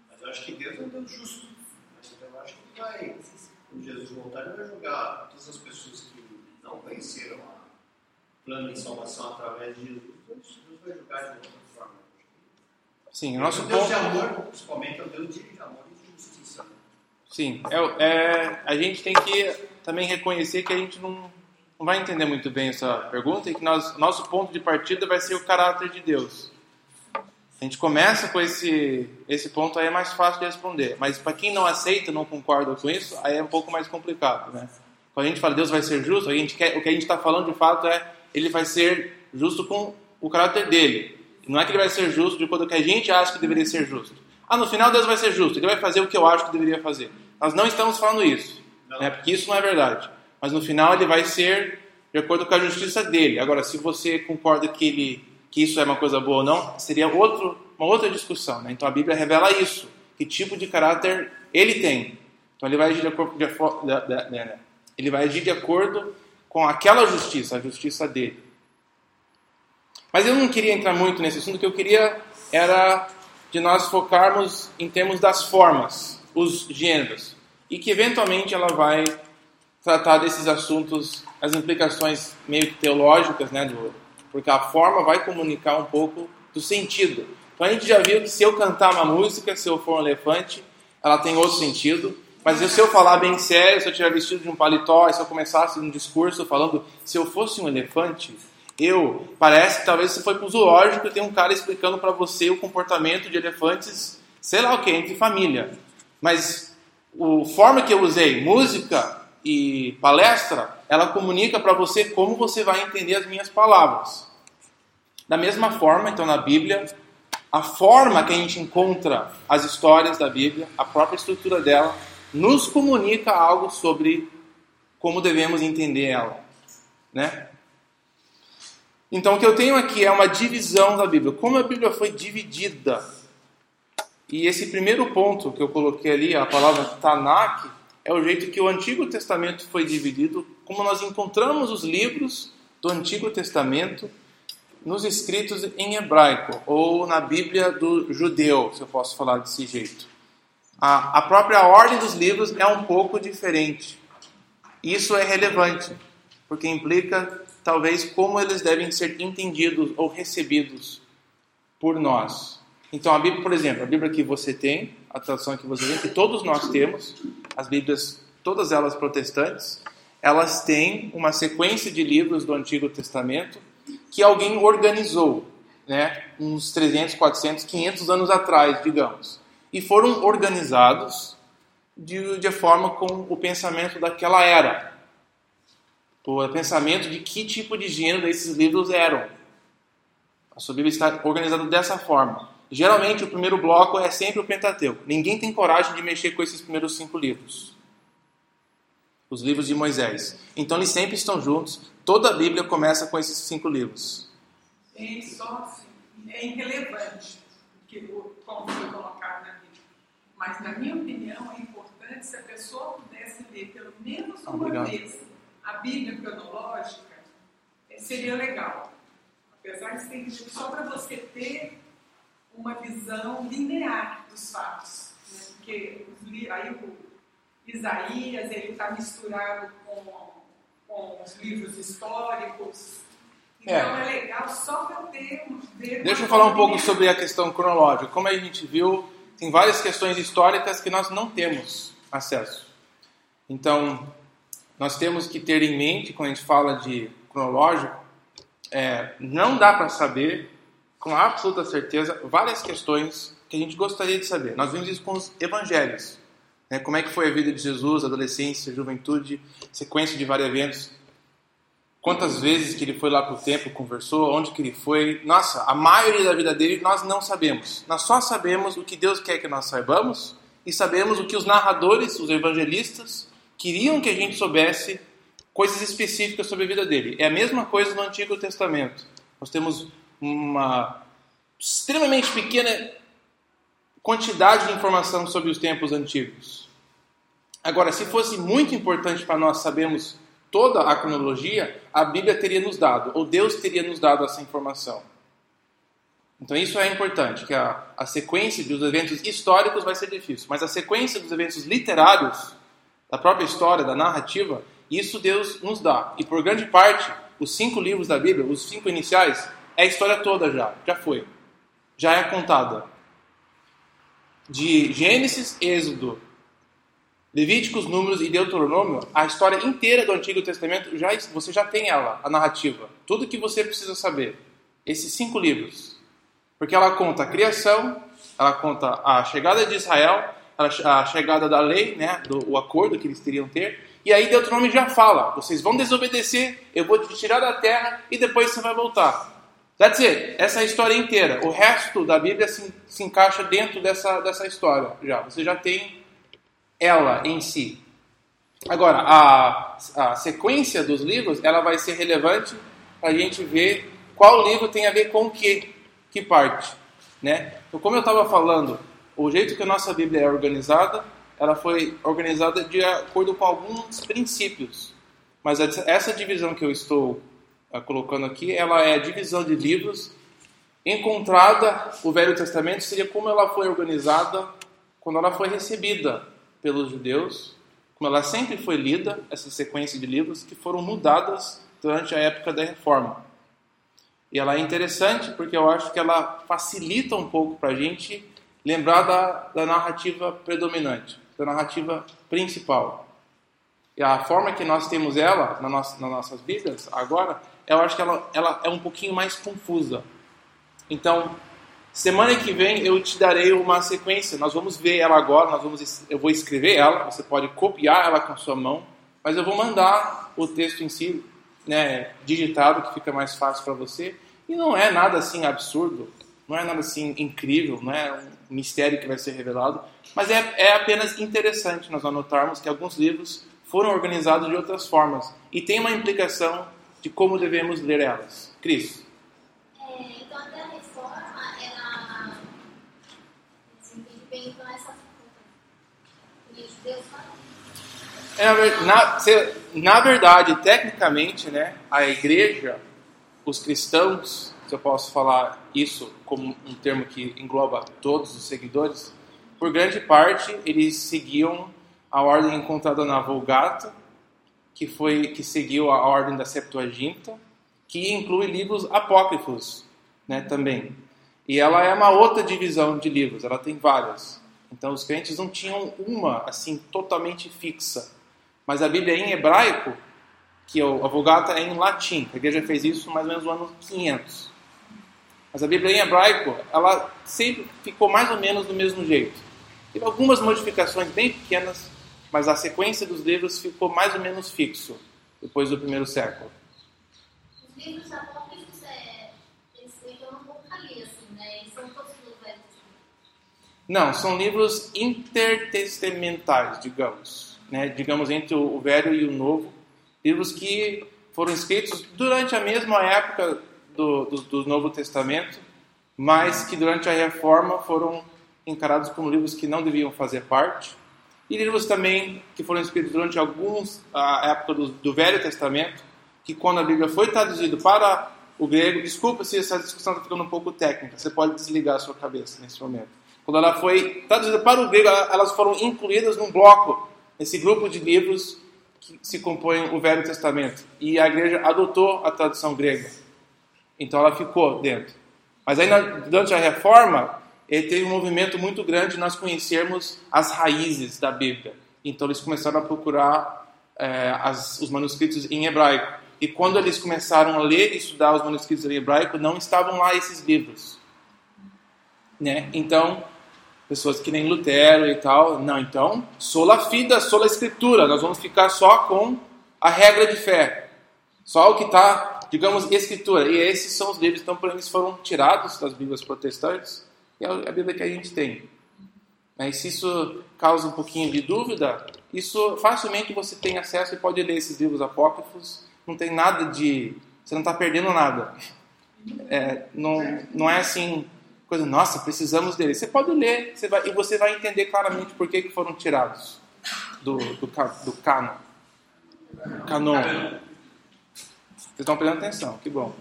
Mas eu acho que Deus é um Deus justo. Mas eu acho que ele vai, quando Jesus voltar, ele vai julgar todas as pessoas que não conheceram o plano de salvação através de Jesus. Deus Deus vai julgar de outra forma. Sim, o nosso o Deus ponto. de amor, principalmente, é o Deus de amor e de justiça. Sim, é, é- a gente tem que também reconhecer que a gente não, não vai entender muito bem essa pergunta e que nós, nosso ponto de partida vai ser o caráter de Deus. A gente começa com esse, esse ponto aí é mais fácil de responder, mas para quem não aceita, não concorda com isso, aí é um pouco mais complicado, né? Quando a gente fala Deus vai ser justo, a gente quer, o que a gente está falando de fato é ele vai ser justo com o caráter dele. Não é que ele vai ser justo de acordo com o que a gente acha que deveria ser justo. Ah, no final Deus vai ser justo, ele vai fazer o que eu acho que deveria fazer. Nós não estamos falando isso, né? porque isso não é verdade. Mas no final ele vai ser de acordo com a justiça dele. Agora, se você concorda que, ele, que isso é uma coisa boa ou não, seria outro, uma outra discussão. Né? Então a Bíblia revela isso, que tipo de caráter ele tem. Então ele vai agir de acordo, de, da- da- né? ele vai agir de acordo com aquela justiça, a justiça dele. Mas eu não queria entrar muito nesse assunto, o que eu queria era de nós focarmos em termos das formas, os gêneros, e que eventualmente ela vai tratar desses assuntos, as implicações meio que teológicas, né, do, porque a forma vai comunicar um pouco do sentido. Então a gente já viu que se eu cantar uma música, se eu for um elefante, ela tem outro sentido. Mas se eu falar bem sério, se eu tiver vestido de um paletó, se eu começasse um discurso falando, se eu fosse um elefante, eu, parece que talvez você foi para o zoológico e tem um cara explicando para você o comportamento de elefantes, sei lá o que, entre família. Mas a forma que eu usei, música e palestra, ela comunica para você como você vai entender as minhas palavras. Da mesma forma, então, na Bíblia, a forma que a gente encontra as histórias da Bíblia, a própria estrutura dela, nos comunica algo sobre como devemos entender ela, né? Então, o que eu tenho aqui é uma divisão da Bíblia. Como a Bíblia foi dividida. E esse primeiro ponto que eu coloquei ali, a palavra Tanakh, é o jeito que o Antigo Testamento foi dividido, como nós encontramos os livros do Antigo Testamento nos escritos em hebraico, ou na Bíblia do judeu, se eu posso falar desse jeito. A, a própria ordem dos livros é um pouco diferente. Isso é relevante, porque implica talvez como eles devem ser entendidos ou recebidos por nós. Então, a Bíblia, por exemplo, a Bíblia que você tem, a tradução que você tem, que todos nós temos, as Bíblias, todas elas protestantes, elas têm uma sequência de livros do Antigo Testamento que alguém organizou, né, uns 300, 400, 500 anos atrás, digamos, e foram organizados de, de forma com o pensamento daquela era o pensamento de que tipo de gênero esses livros eram. A sua Bíblia está organizada dessa forma. Geralmente, o primeiro bloco é sempre o Pentateuco. Ninguém tem coragem de mexer com esses primeiros cinco livros. Os livros de Moisés. Então, eles sempre estão juntos. Toda a Bíblia começa com esses cinco livros. É só assim, é irrelevante o que o- como foi colocado na Bíblia. Mas, na minha opinião, é importante se a pessoa pudesse ler pelo menos uma Obrigado. vez a Bíblia cronológica, seria legal. Apesar de ser só para você ter uma visão linear dos fatos. Né? Porque aí o Isaías ele está misturado com, com os livros históricos. Então É. é, legal só para ter ver Deixa eu falar um pouco sobre a questão cronológica. Como a gente viu, tem várias questões históricas que nós não temos acesso. Então, nós temos que ter em mente, quando a gente fala de cronológico, é, não dá para saber com absoluta certeza várias questões que a gente gostaria de saber. Nós vimos isso com os evangelhos. Né? Como é que foi a vida de Jesus, adolescência, juventude, sequência de vários eventos. Quantas vezes que ele foi lá para o templo, conversou, onde que ele foi. Nossa, a maioria da vida dele nós não sabemos. Nós só sabemos o que Deus quer que nós saibamos e sabemos o que os narradores, os evangelistas, queriam que a gente soubesse coisas específicas sobre a vida dele. É a mesma coisa no Antigo Testamento. Nós temos uma extremamente pequena quantidade de informação sobre os tempos antigos. Agora, se fosse muito importante para nós sabermos toda a cronologia, a Bíblia teria nos dado, ou Deus teria nos dado essa informação. Então isso é importante, que a, a sequência dos eventos históricos vai ser difícil, mas a sequência dos eventos literários, da própria história, da narrativa, isso Deus nos dá. E por grande parte, os cinco livros da Bíblia, os cinco iniciais, é a história toda já, já foi. Já é contada. de Gênesis, Êxodo, Levíticos, Números e Deuteronômio, a história inteira do Antigo Testamento, já, você já tem ela, a narrativa. Tudo que você precisa saber. Esses cinco livros. Porque ela conta a criação, ela conta a chegada de Israel, a chegada da lei, né, do, o acordo que eles teriam ter. E aí Deuteronômio já fala: vocês vão desobedecer, eu vou te tirar da terra e depois você vai voltar. That's it. Essa é a história inteira. O resto da Bíblia se, se encaixa dentro dessa, dessa história. Já Você já tem ela em si. Agora, a, a sequência dos livros ela vai ser relevante para a gente ver qual livro tem a ver com que, que parte. Né? Então, como eu estava falando, o jeito que a nossa Bíblia é organizada, ela foi organizada de acordo com alguns princípios. Mas essa divisão que eu estou uh, colocando aqui, ela é a divisão de livros encontrada. O Velho Testamento seria como ela foi organizada quando ela foi recebida pelos judeus, como ela sempre foi lida, essa sequência de livros que foram mudadas durante a época da Reforma. E ela é interessante porque eu acho que ela facilita um pouco para a gente lembrar da, da narrativa predominante, da narrativa principal. E a forma que nós temos ela na nossa, nas nossas Bíblias agora, eu acho que ela, ela é um pouquinho mais confusa. Então, semana que vem eu te darei uma sequência. Nós vamos ver ela agora, nós vamos, eu vou escrever ela, você pode copiar ela com a sua mão, mas eu vou mandar o texto em si né, digitado, que fica mais fácil para você. E não é nada assim absurdo, não é nada assim incrível, não é um mistério que vai ser revelado, mas é, é apenas interessante nós anotarmos que alguns livros foram organizados de outras formas e tem uma implicação de como devemos ler elas. Cris. É, então, É, na, na verdade, tecnicamente, né, a igreja, os cristãos, se eu posso falar isso como um termo que engloba todos os seguidores, por grande parte eles seguiam a ordem encontrada na Vulgata, que foi que seguiu a ordem da Septuaginta, que inclui livros apócrifos, né, também. E ela é uma outra divisão de livros, ela tem várias. Então os crentes não tinham uma assim totalmente fixa. Mas a Bíblia em hebraico, que a Vulgata é em latim. A igreja fez isso mais ou menos no ano 500. Mas a Bíblia em hebraico, ela sempre ficou mais ou menos do mesmo jeito. Teve algumas modificações bem pequenas, mas a sequência dos livros ficou mais ou menos fixo depois do primeiro século. Os livros apócrifos, é, eles eu nunca li, assim, né? Eles são todos do Velho Testamento. Não, são livros intertestamentais, digamos né, digamos, entre o Velho e o Novo, livros que foram escritos durante a mesma época do, do, do Novo Testamento, mas que durante a Reforma foram encarados como livros que não deviam fazer parte, e livros também que foram escritos durante alguns a época do, do Velho Testamento, que quando a Bíblia foi traduzida para o grego, desculpa se essa discussão está ficando um pouco técnica, você pode desligar a sua cabeça nesse momento. Quando ela foi traduzida para o grego, elas foram incluídas num bloco esse grupo de livros que se compõem o Velho Testamento. E a igreja adotou a tradução grega. Então ela ficou dentro. Mas aí, durante a reforma, ele teve um movimento muito grande de nós conhecermos as raízes da Bíblia. Então eles começaram a procurar é, as, os manuscritos em hebraico. E quando eles começaram a ler e estudar os manuscritos em hebraico, não estavam lá esses livros. Né? Então, pessoas que nem Lutero e tal. Não, então, sola fida, sola escritura. Nós vamos ficar só com a regra de fé. Só o que está, digamos, escritura. E esses são os livros, então, por eles foram tirados das Bíblias protestantes. E é a Bíblia que a gente tem. Mas se isso causa um pouquinho de dúvida, isso facilmente você tem acesso e pode ler esses livros apócrifos. Não tem nada de. Você não está perdendo nada. É, não, não é assim coisa, nossa, precisamos dele. Você pode ler você vai, e você vai entender claramente por que, que foram tirados do, do, do canon. Canon. Vocês estão prestando atenção, que bom.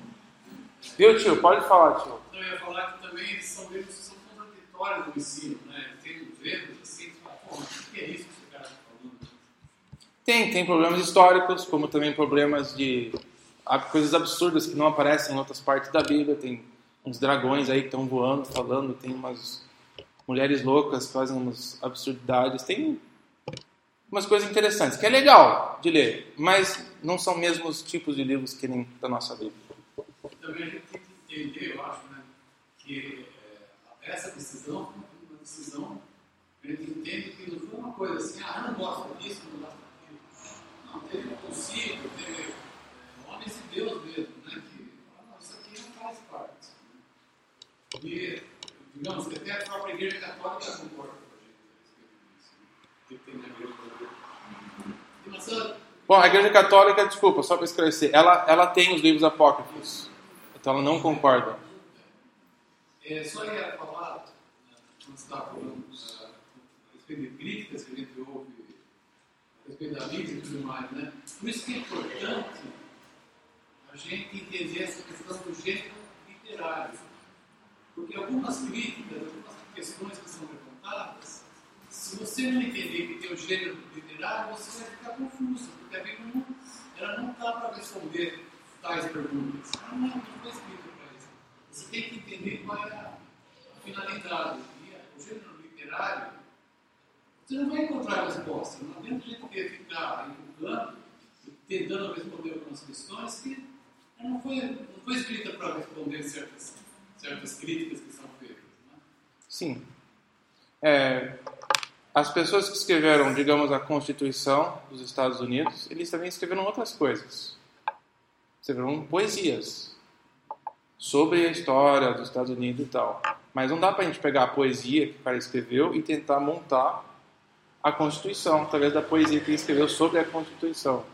Viu, tio? Pode falar, tio. Eu ia falar que também são livros que são contraditórios no ensino, né? Tem assim, pô, o que é isso que esse está falando? Tem, tem problemas históricos, como também problemas de coisas absurdas que não aparecem em outras partes da Bíblia. Tem uns dragões aí que estão voando, falando, tem umas, mulheres loucas fazem umas absurdidades. Tem umas coisas interessantes, que é legal de ler, mas não são mesmo os tipos de livros que nem da nossa Bíblia. Também a gente tem que entender, eu acho, né, que é, essa decisão uma decisão a gente entende que não foi uma coisa assim, ah, não gosto disso, não gosto daquilo. Não, teve um concílio, teve é, homens de Deus mesmo, né, que falaram, não, isso aqui não faz parte. Né? E, digamos, que até a própria Igreja Católica concorda com a gente. Né? Que tem na Igreja Católica. Bom, a Igreja Católica, desculpa, só para esclarecer, ela, ela tem os livros apócrifos, então ela não concorda. É, só ia falar, né, quando você estava falando uh, a respeito de críticas que a gente ouve a respeito da Bíblia e tudo mais, né? Por isso que é importante a gente entender essa questão do gênero literário. Porque algumas críticas, algumas questões que são levantadas, se você não entender que tem o gênero literário, você vai ficar confuso, porque a Bíblia não, ela não está para responder tais perguntas. Ela não, não foi escrita para isso. Você tem que entender qual é a, finalidade. E o gênero literário, você não vai encontrar resposta. Não adianta a gente ter- ficar inventando e tentando responder algumas questões que ela não foi, não foi escrita para responder certas, certas críticas que são feitas. Né? Sim. É, as pessoas que escreveram, digamos, a Constituição dos Estados Unidos, eles também escreveram outras coisas. Escreveram poesias sobre a história dos Estados Unidos e tal. Mas não dá pra gente pegar a poesia que o cara escreveu e tentar montar a Constituição através da poesia que ele escreveu sobre a Constituição.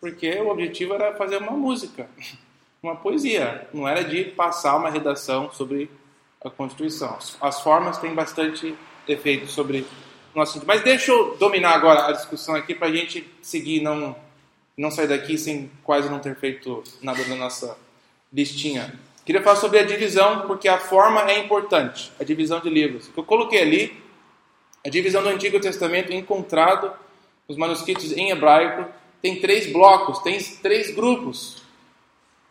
Porque o objetivo era fazer uma música, uma poesia, não era de passar uma redação sobre a Constituição. As- As formas têm bastante efeito sobre o assunto. Mas deixa eu dominar agora a discussão aqui para a gente seguir, não não sair daqui sem quase não ter feito nada da nossa listinha. Queria falar sobre a divisão, porque a forma é importante, a divisão de livros. Que eu coloquei ali, a divisão do Antigo Testamento encontrado nos manuscritos em hebraico, tem três blocos, tem três grupos.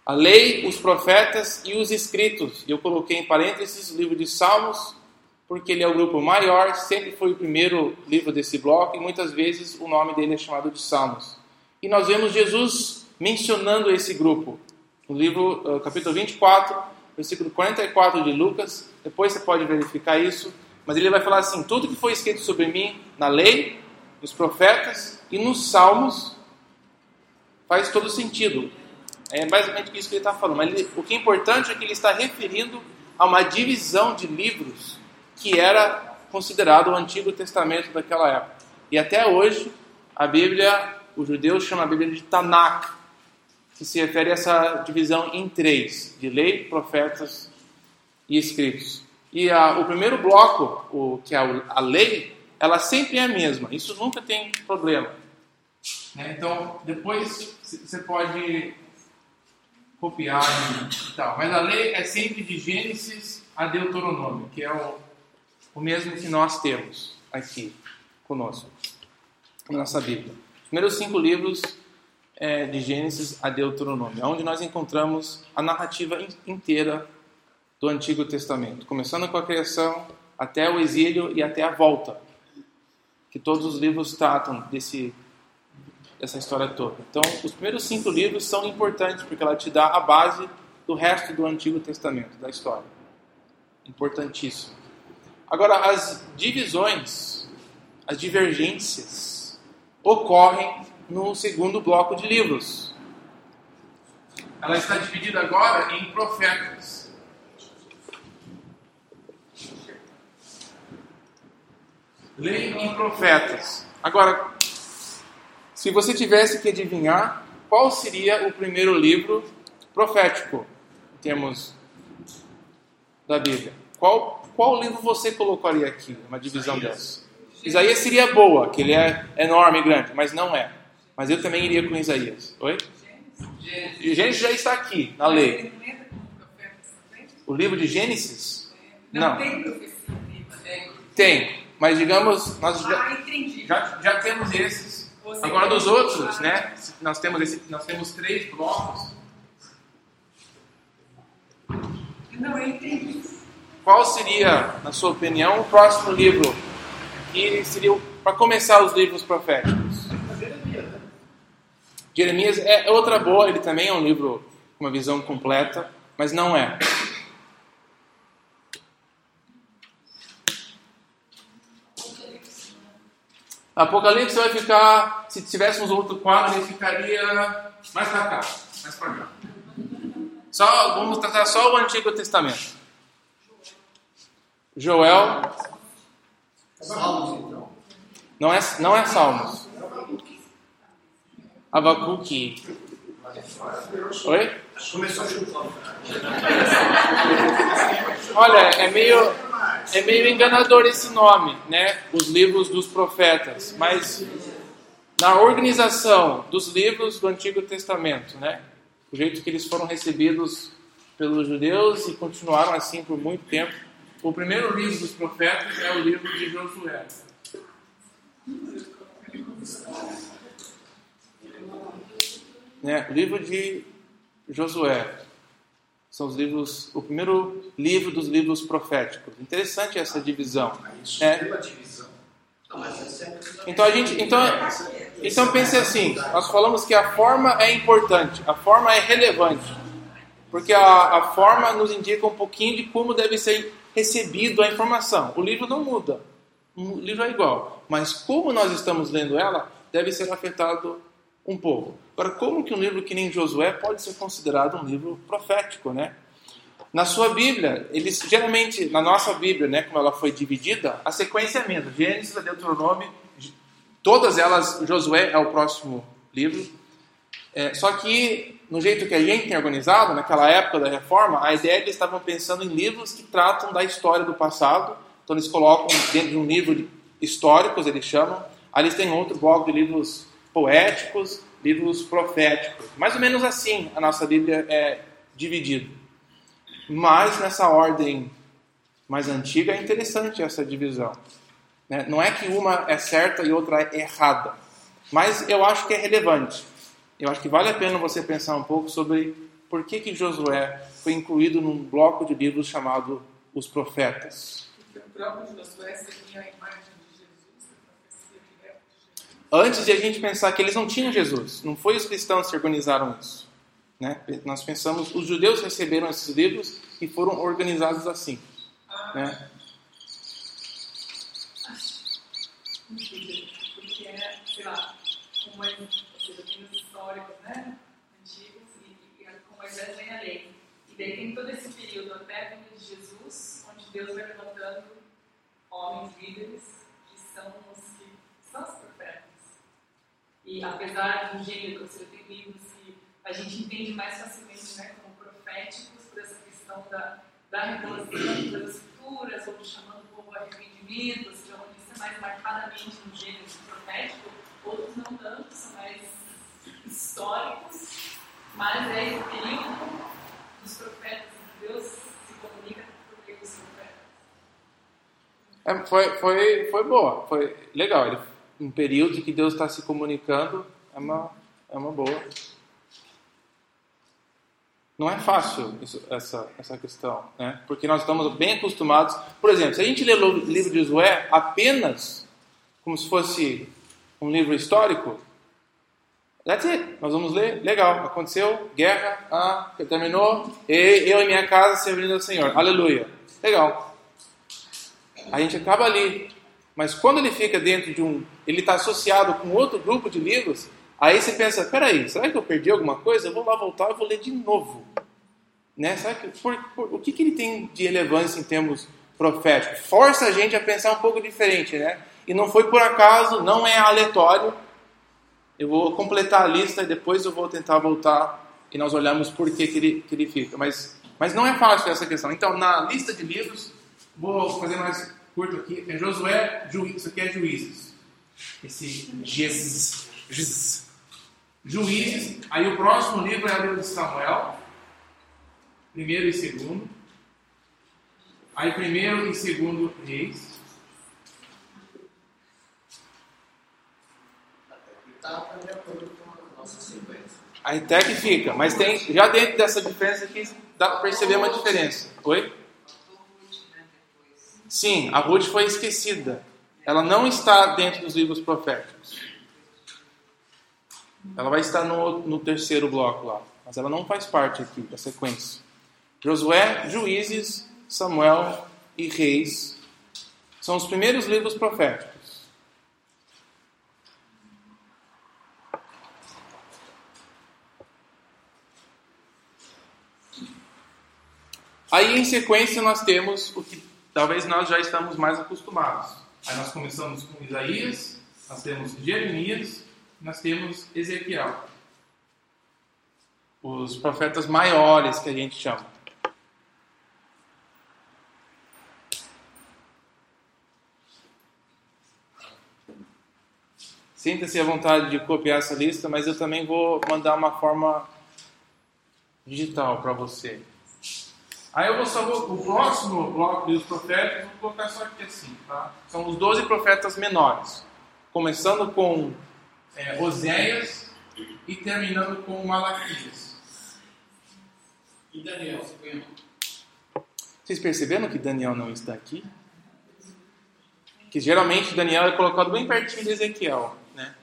A lei, os profetas e os escritos. Eu coloquei em parênteses o livro de Salmos, porque ele é o grupo maior, sempre foi o primeiro livro desse bloco e muitas vezes o nome dele é chamado de Salmos. E nós vemos Jesus mencionando esse grupo no livro, uh, capítulo 24, versículo 44 de Lucas. Depois você pode verificar isso. Mas ele vai falar assim: tudo que foi escrito sobre mim na lei, nos profetas e nos salmos faz todo sentido. É basicamente isso que ele está falando. Mas ele- o que é importante é que ele está referindo a uma divisão de livros que era considerado o Antigo Testamento daquela época. E até hoje, a Bíblia, os judeus chamam a Bíblia de Tanakh, que se refere a essa divisão em três, de lei, profetas e escritos. E a- o primeiro bloco, o, que é a lei, ela sempre é a mesma. Isso nunca tem problema. Né? Então, depois você pode copiar e tal. Mas a lei é sempre de Gênesis a Deuteronômio, que é o, o mesmo que nós temos aqui conosco, na nossa Bíblia. Os primeiros cinco livros é, de Gênesis a Deuteronômio, onde nós encontramos a narrativa in- inteira do Antigo Testamento, começando com a criação até o exílio e até a volta, que todos os livros tratam desse dessa história toda. Então, os primeiros cinco livros são importantes porque ela te dá a base do resto do Antigo Testamento, da história. Importantíssimo. Agora, as divisões, as divergências ocorrem no segundo bloco de livros. Ela está dividida agora em profetas. Lei em profetas. Agora, se você tivesse que adivinhar, qual seria o primeiro livro profético, em termos da Bíblia? Qual, qual livro você colocaria aqui, uma divisão dessa? Isaías seria boa, que ele é enorme e grande, mas não é. Mas eu também iria com Isaías. Oi? E Gênesis já está aqui, na lei. O livro de Gênesis? Não, tem profecia bíblica. Tem, mas digamos, nós já, Ah, entendi. já, já temos esses. Agora dos outros, né? Nós temos, esse, nós temos três blocos. Não, eu entendi. qual seria, na sua opinião, o próximo livro que seria para começar os livros proféticos? Jeremias é outra boa, ele também é um livro com uma visão completa, mas não é. Apocalipse vai ficar, se tivéssemos outro quadro, ele ficaria mais para cá, mais para cá. Só, vamos tratar só o Antigo Testamento. Joel. Salmos, então. Não é, não é Salmos. Abacuque. Oi? Começou a chutar. Olha, é meio, é meio enganador esse nome, né? Os livros dos profetas. Mas na organização dos livros do Antigo Testamento, né? O jeito que eles foram recebidos pelos judeus e continuaram assim por muito tempo. O primeiro livro dos profetas é o livro de Josué. Né? O livro de Josué. São os livros, o primeiro livro dos livros proféticos. Interessante essa divisão. Isso É. divisão. É sempre Então a gente, então, então pense assim. Nós falamos que a forma é importante, a forma é relevante, porque a, a forma nos indica um pouquinho de como deve ser recebido a informação. O livro não muda, o livro é igual, mas como nós estamos lendo ela deve ser afetado um pouco. Agora, como que um livro que nem Josué pode ser considerado um livro profético, né? Na sua Bíblia, eles geralmente, na nossa Bíblia, né, como ela foi dividida, a sequência é a mesma. Gênesis, Deuteronômio, todas elas, Josué é o próximo livro. É, só que, no jeito que a gente tem organizado, naquela época da reforma, a ideia é que eles estavam pensando em livros que tratam da história do passado. Então, eles colocam dentro de um livro de históricos, eles chamam. Eles têm outro bloco de livros poéticos, livros proféticos. Mais ou menos assim a nossa Bíblia é dividida. Mas nessa ordem mais antiga é interessante essa divisão. né? Não é que uma é certa e outra é errada, mas eu acho que é relevante. Eu acho que vale a pena você pensar um pouco sobre por que, que Josué foi incluído num bloco de livros chamado Os Profetas. O próprio Josué seria a imagem de Jesus, a profecia direta de Jesus. Antes de a gente pensar que eles não tinham Jesus, não foi os cristãos que organizaram isso. Né? Nós pensamos, os judeus receberam esses livros e foram organizados assim. Né? Porque é, sei lá, Moisés, ou seja, tem os históricos, né? Antigos, e, e com Moisés vem a lei. E daí tem todo esse período até a vinda de Jesus, onde Deus vai levantando homens líderes que são. E apesar do gênero, ou seja, tem livros que a gente entende mais facilmente né, como proféticos por essa questão da, da revelação de coisas futuras, ou chamando o povo a arrependimento, ou seja, onde isso é mais marcadamente no gênero profético, outros não tanto, são mais históricos, mas é esse período dos profetas, que Deus se comunica por meio dos profetas. É, foi, foi, foi boa, foi legal. Ele, um período que Deus está se comunicando é uma, é uma boa. Não é fácil isso, essa, essa questão, né? porque nós estamos bem acostumados. Por exemplo, se a gente lê o livro de Josué apenas como se fosse um livro histórico, that's it. Nós vamos ler, legal, aconteceu, guerra, ah, terminou, e eu e minha casa servindo ao Senhor, aleluia. Legal. A gente acaba ali. Mas quando ele fica dentro de um. Ele está associado com outro grupo de livros, aí você pensa: peraí, será que eu perdi alguma coisa? Eu vou lá voltar e vou ler de novo. Né? Que, por, por, o que, que ele tem de relevância em termos proféticos? Força a gente a pensar um pouco diferente, né? E não foi por acaso, não é aleatório. Eu vou completar a lista e depois eu vou tentar voltar e nós olhamos por que, que, ele, que ele fica. Mas, mas não é fácil essa questão. Então, na lista de livros, vou fazer mais curto aqui. É Josué, Juízes. Isso aqui é Juízes. Esse Jesus. Jesus. Juízes. Aí o próximo livro é o livro de Samuel. Primeiro e segundo. Aí primeiro e segundo reis. Está de acordo com a nossa sequência. Aí até que fica. Mas tem, já dentro dessa diferença aqui, dá para perceber uma diferença. Oi? Sim, a Ruth foi esquecida. Ela não está dentro dos livros proféticos. Ela vai estar no, no terceiro bloco lá, mas ela não faz parte aqui da sequência. Josué, Juízes, Samuel e Reis são os primeiros livros proféticos. Aí em sequência nós temos o que talvez nós já estamos mais acostumados. Aí nós começamos com Isaías, nós temos Jeremias, nós temos Ezequiel. Os profetas maiores que a gente chama. Sinta-se à vontade de copiar essa lista, mas eu também vou mandar uma forma digital para você. Aí eu vou só vou, o próximo bloco dos profetas, vou colocar só aqui assim, tá? São os 12 profetas menores, começando com é, Oséias e terminando com Malaquias. E Daniel, Vocês perceberam que Daniel não está aqui? Que geralmente Daniel é colocado bem pertinho de Ezequiel, né?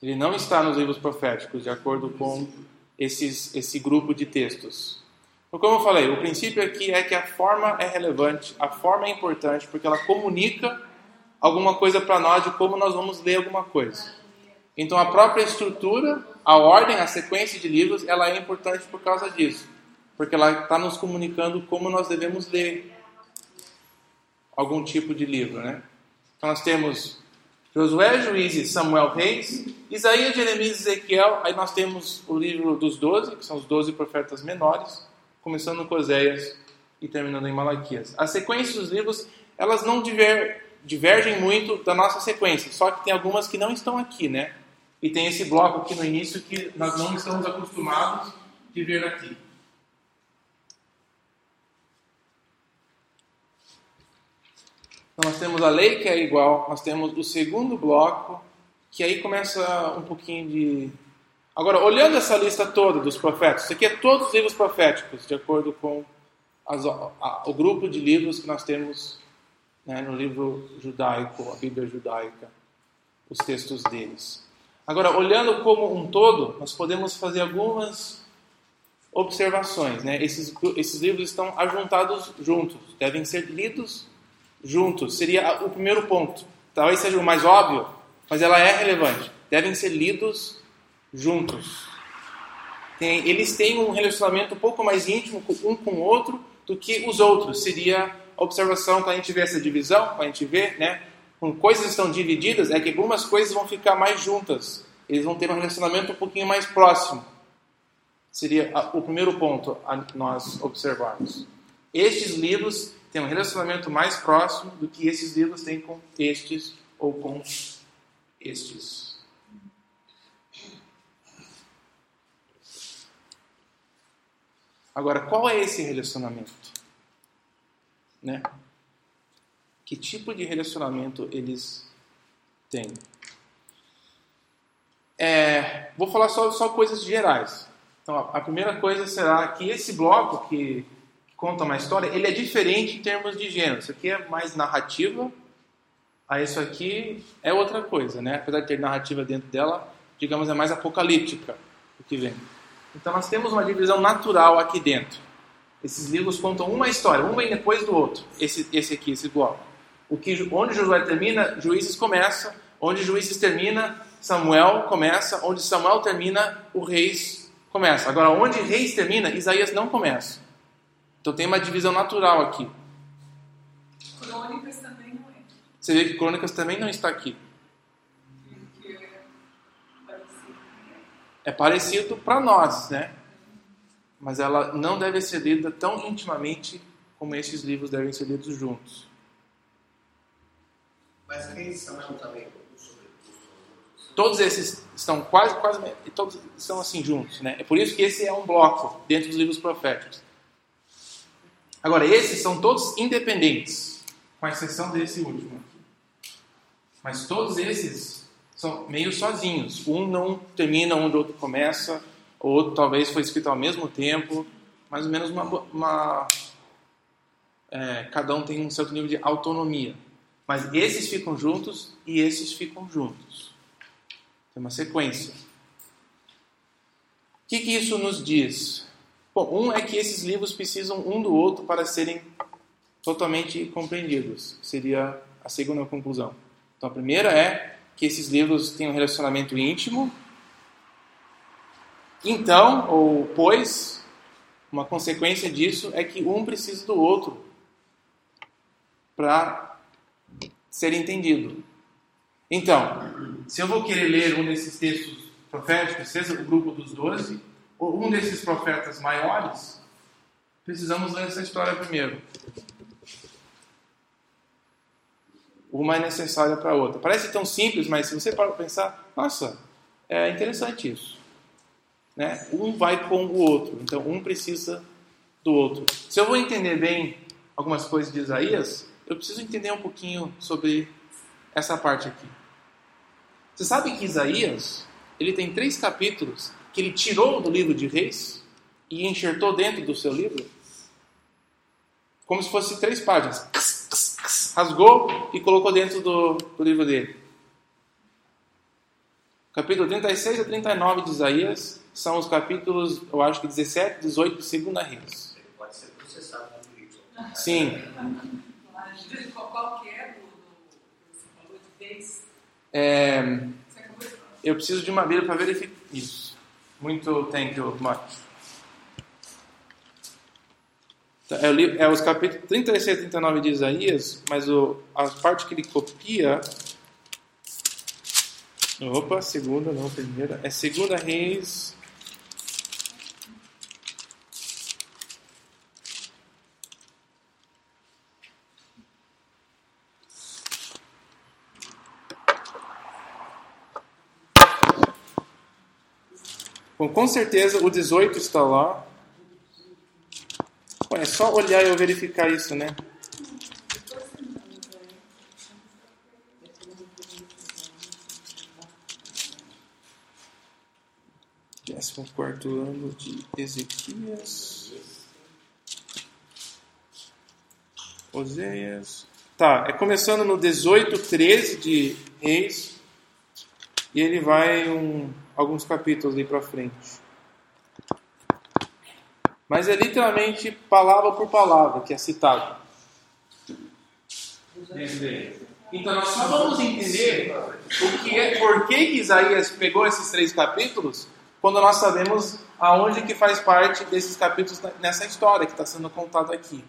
Ele não está nos livros proféticos, de acordo com esses, esse grupo de textos. Então, como eu falei, o princípio aqui é que a forma é relevante, a forma é importante, porque ela comunica alguma coisa para nós de como nós vamos ler alguma coisa. Então, a própria estrutura, a ordem, a sequência de livros, ela é importante por causa disso, porque ela está nos comunicando como nós devemos ler algum tipo de livro, né? Então, nós temos Josué, Juízes, Samuel, Reis, Isaías, Jeremias Ezequiel. Aí nós temos o livro dos doze, que são os doze profetas menores, começando com Oséias e terminando em Malaquias. A sequência dos livros, elas não diver, divergem muito da nossa sequência, só que tem algumas que não estão aqui, né? E tem esse bloco aqui no início que nós não estamos acostumados de ver aqui. Então nós temos a lei que é igual, nós temos o segundo bloco, que aí começa um pouquinho de. Agora, olhando essa lista toda dos profetas, isso aqui é todos os livros proféticos, de acordo com as, a, o grupo de livros que nós temos né, no livro judaico, a Bíblia judaica, os textos deles. Agora, olhando como um todo, nós podemos fazer algumas observações. Né? Esses, esses livros estão ajuntados juntos, devem ser lidos juntos. Seria o primeiro ponto. Talvez seja o mais óbvio, mas ela é relevante. Devem ser lidos juntos. Tem, eles têm um relacionamento um pouco mais íntimo um com o outro do que os outros. Seria a observação quando a gente vê essa divisão, quando a gente vê, né? Quando coisas estão divididas, é que algumas coisas vão ficar mais juntas. Eles vão ter um relacionamento um pouquinho mais próximo. Seria o primeiro ponto a nós observarmos. Estes livros tem um relacionamento mais próximo do que esses livros têm com estes ou com estes. Agora, qual é esse relacionamento? Né? Que tipo de relacionamento eles têm? É, vou falar só, só coisas gerais. Então, a primeira coisa será que esse bloco que conta uma história, ele é diferente em termos de gênero. Isso aqui é mais narrativa, aí isso aqui é outra coisa, né? Apesar de ter narrativa dentro dela, digamos, é mais apocalíptica o que vem. Então nós temos uma divisão natural aqui dentro. Esses livros contam uma história, um vem depois do outro. Esse, esse aqui, esse bloco. O que, onde Josué termina, Juízes começa. Onde Juízes termina, Samuel começa. Onde Samuel termina, o Reis começa. Agora, onde Reis termina, Isaías não começa. Então tem uma divisão natural aqui. Crônicas também não é. Você vê que Crônicas também não está aqui. É parecido para nós, né? Mas ela não deve ser lida tão intimamente como esses livros devem ser lidos juntos. Mas quem Samuel também Todos esses estão quase, quase, todos estão assim juntos, né? É por isso que esse é um bloco dentro dos livros proféticos. Agora, esses são todos independentes, com exceção desse último aqui. Mas todos esses são meio sozinhos. Um não termina onde o outro começa, o outro talvez foi escrito ao mesmo tempo, mais ou menos uma, uma é, cada um tem um certo nível de autonomia. Mas esses ficam juntos e esses ficam juntos. Tem uma sequência. O que, que isso nos diz? Bom, um é que esses livros precisam um do outro para serem totalmente compreendidos. Seria a segunda conclusão. Então, a primeira é que esses livros têm um relacionamento íntimo. Então, ou pois, uma consequência disso é que um precisa do outro para ser entendido. Então, se eu vou querer ler um desses textos proféticos, seja o grupo dos doze, ou um desses profetas maiores, precisamos ler essa história primeiro. Uma é necessária para a outra. Parece tão simples, mas se você para pensar, nossa, é interessante isso. Né? Um vai com o outro, então um precisa do outro. Se eu vou entender bem algumas coisas de Isaías, eu preciso entender um pouquinho sobre essa parte aqui. Você sabe que Isaías ele tem três capítulos que ele tirou do livro de Reis e enxertou dentro do seu livro, como se fosse três páginas. Rasgou e colocou dentro do, do livro dele. Capítulo 36 a 39 de Isaías são os capítulos, eu acho que 17 18 de Segunda Reis. Ele pode ser processado isso. Sim. Qual que é do, do que você falou de vez? Eu preciso de uma Bíblia para verificar isso. Muito thank you much. Tá, É, é os capítulos 36 e 39 de Isaías, mas o, a parte que ele copia. Opa, segunda, não, primeira. É segunda Reis. Bom, com certeza o 18 está lá. É só olhar e eu verificar isso, né? Décimo quarto ano de Ezequias. Oséias. Tá, é começando no 18, 13 de Reis. E ele vai um, alguns capítulos ali para frente. Mas é literalmente palavra por palavra que é citado. Então nós só vamos entender o que é, por que, Isaías pegou esses três capítulos quando nós sabemos aonde que faz parte desses capítulos nessa história que está sendo contada aqui.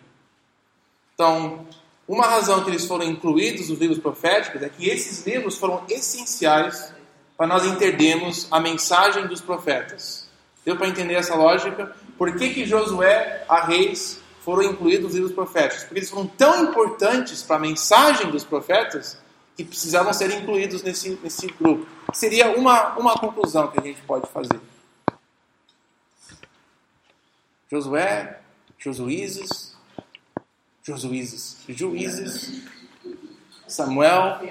Então, uma razão que eles foram incluídos nos livros proféticos é que esses livros foram essenciais para nós entendermos a mensagem dos profetas. Deu para entender essa lógica? Por que, que Josué, a Reis, foram incluídos nos livros proféticos? Porque eles foram tão importantes para a mensagem dos profetas que precisavam ser incluídos nesse, nesse grupo. Seria uma, uma conclusão que a gente pode fazer. Josué, Josuízes, Josuízes, Juízes, Samuel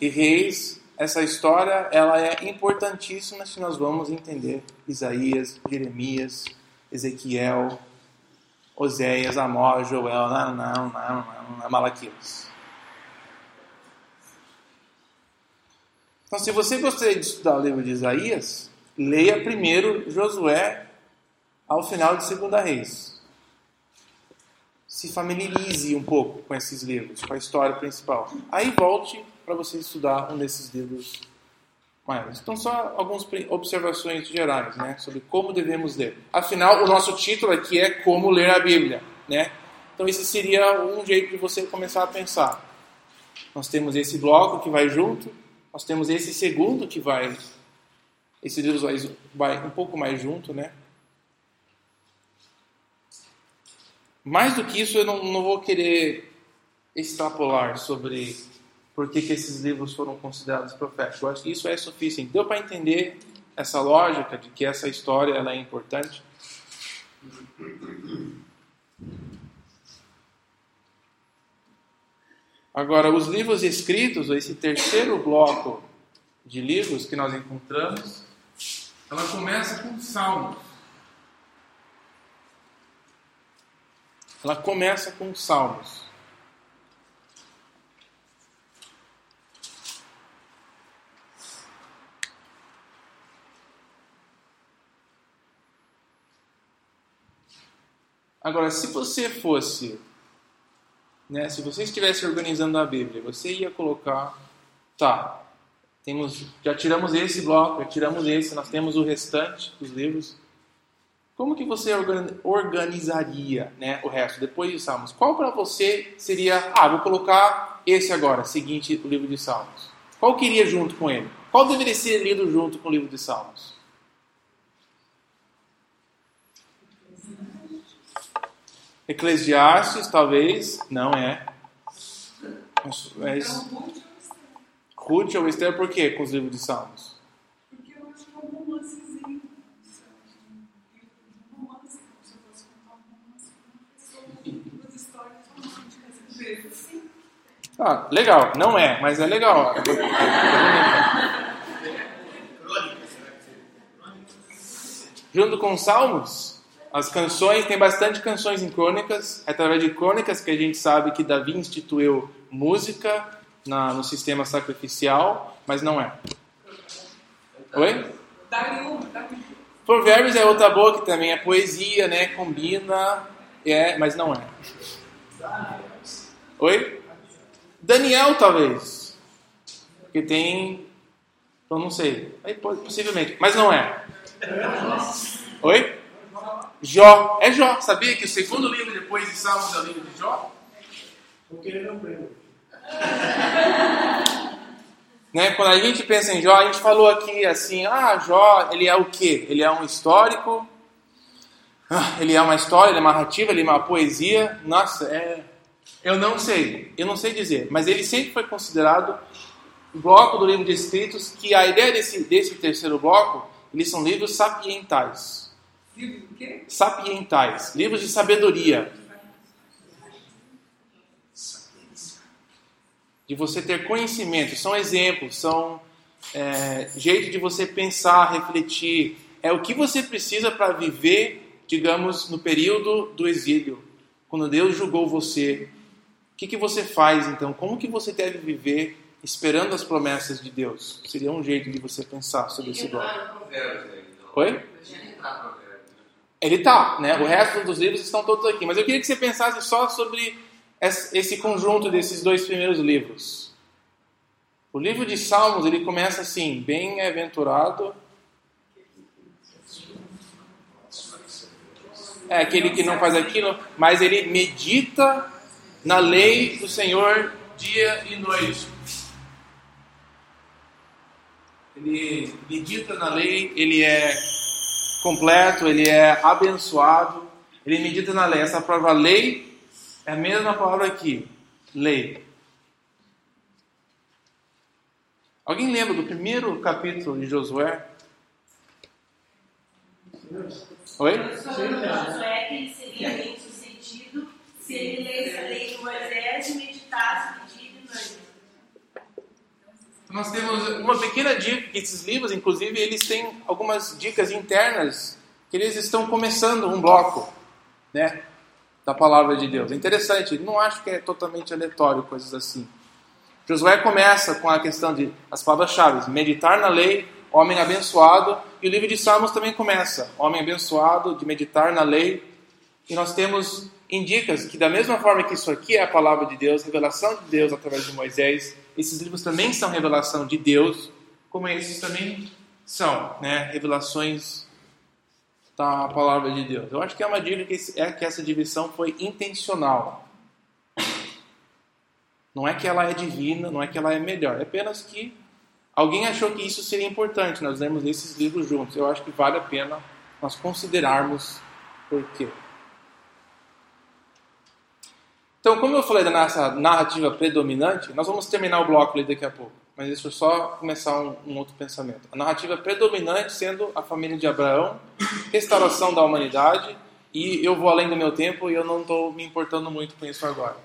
e Reis essa história ela é importantíssima se nós vamos entender Isaías, Jeremias, Ezequiel, Oséias, Amós, Joel, não, não, não, não, Malaquias. Então, se você gostaria de estudar o livro de Isaías, leia primeiro Josué ao final de Segunda Reis. Se familiarize um pouco com esses livros, com a história principal. Aí volte para você estudar um desses livros maiores. Então, só algumas observações gerais né, sobre como devemos ler. Afinal, o nosso título aqui é Como Ler a Bíblia. Né? Então, esse seria um jeito de você começar a pensar. Nós temos esse bloco que vai junto, nós temos esse segundo que vai. Esse livro vai, vai um pouco mais junto, né? Mais do que isso, eu não, não vou querer extrapolar sobre por que, que esses livros foram considerados proféticos. Eu acho que isso é suficiente. Deu para entender essa lógica de que essa história ela é importante? Agora, os livros escritos, esse terceiro bloco de livros que nós encontramos, ela começa com Salmos. Ela começa com Salmos. Agora, se você fosse, né, se você estivesse organizando a Bíblia, você ia colocar, tá, temos, já tiramos esse bloco, já tiramos esse, nós temos o restante dos livros. Como que você organizaria né, o resto, depois de Salmos? Qual para você seria, ah, vou colocar esse agora, seguinte, o livro de Salmos. Qual queria junto com ele? Qual deveria ser lido junto com o livro de Salmos? Eclesiastes, talvez, não é. Mas, mas Ruth ou Esther, por quê com os livros de Salmos? Porque eu acho que é um romancezinho. Um romance, como se eu fosse contar um romance com uma histórias vezes. Ah, legal. Não é, mas é legal. [laughs] Junto com os Salmos, as canções, tem bastante canções em crônicas. É através de crônicas que a gente sabe que Davi instituiu música na, no sistema sacrificial, mas não é. Oi? Provérbios é outra boa que também é poesia, né? Combina, é, mas não é. Oi? Daniel, talvez. Porque tem. Eu não sei. Possivelmente. Mas não é. Oi? Jó. É Jó. Sabia que o segundo livro depois de Salmos é o livro de Jó? Porque ele não prende. [laughs] Né? Quando a gente pensa em Jó, a gente falou aqui assim: ah, Jó, ele é o quê? Ele é um histórico, ah, ele é uma história, ele é uma narrativa, ele é uma poesia. Nossa, é. Eu não sei, eu não sei dizer, mas ele sempre foi considerado o bloco do livro de escritos que a ideia desse, desse terceiro bloco, eles são livros sapientais. Livro do quê? Sapientais, livros de sabedoria. De você ter conhecimento, são exemplos, são é, jeito de você pensar, refletir. É o que você precisa para viver, digamos, no período do exílio, quando Deus julgou você. O que, que você faz então? Como que você deve viver esperando as promessas de Deus? Seria um jeito de você pensar sobre esse bloco. Entrar no Provérbios aí, então. Oi? Ele tá, né? O resto dos livros estão todos aqui. Mas eu queria que você pensasse só sobre es- esse conjunto desses dois primeiros livros. O livro de Salmos, ele começa assim, bem-aventurado. É aquele que não faz aquilo, mas ele medita na lei do Senhor dia e noite. Ele medita na lei, ele é completo, ele é abençoado, ele medita na lei. Essa palavra lei é a mesma palavra aqui, lei. Alguém lembra do primeiro capítulo de Josué? Oi? Josué que ele seria bem sucedido se ele lesse a lei de Moisés e meditasse de dia e de noite. Nós temos uma pequena dica que esses livros, inclusive, eles têm algumas dicas internas que eles estão começando um bloco, né, da palavra de Deus. É interessante, não acho que é totalmente aleatório coisas assim. Josué começa com a questão de as palavras-chave, meditar na lei, homem abençoado, e o livro de Salmos também começa, homem abençoado, de meditar na lei. E nós temos indicas que da mesma forma que isso aqui é a palavra de Deus, revelação de Deus através de Moisés, esses livros também são revelação de Deus, como esses também são, né, revelações da palavra de Deus. Eu acho que é uma dica que é que essa divisão foi intencional. Não é que ela é divina, não é que ela é melhor, é apenas que alguém achou que isso seria importante. Nós lemos esses livros juntos. Eu acho que vale a pena nós considerarmos por quê. Então, como eu falei da nossa narrativa predominante, nós vamos terminar o bloco ali daqui a pouco. Mas deixa eu só começar um, um outro pensamento. A narrativa predominante sendo a família de Abraão, restauração da humanidade, e eu vou além do meu tempo e eu não estou me importando muito com isso agora.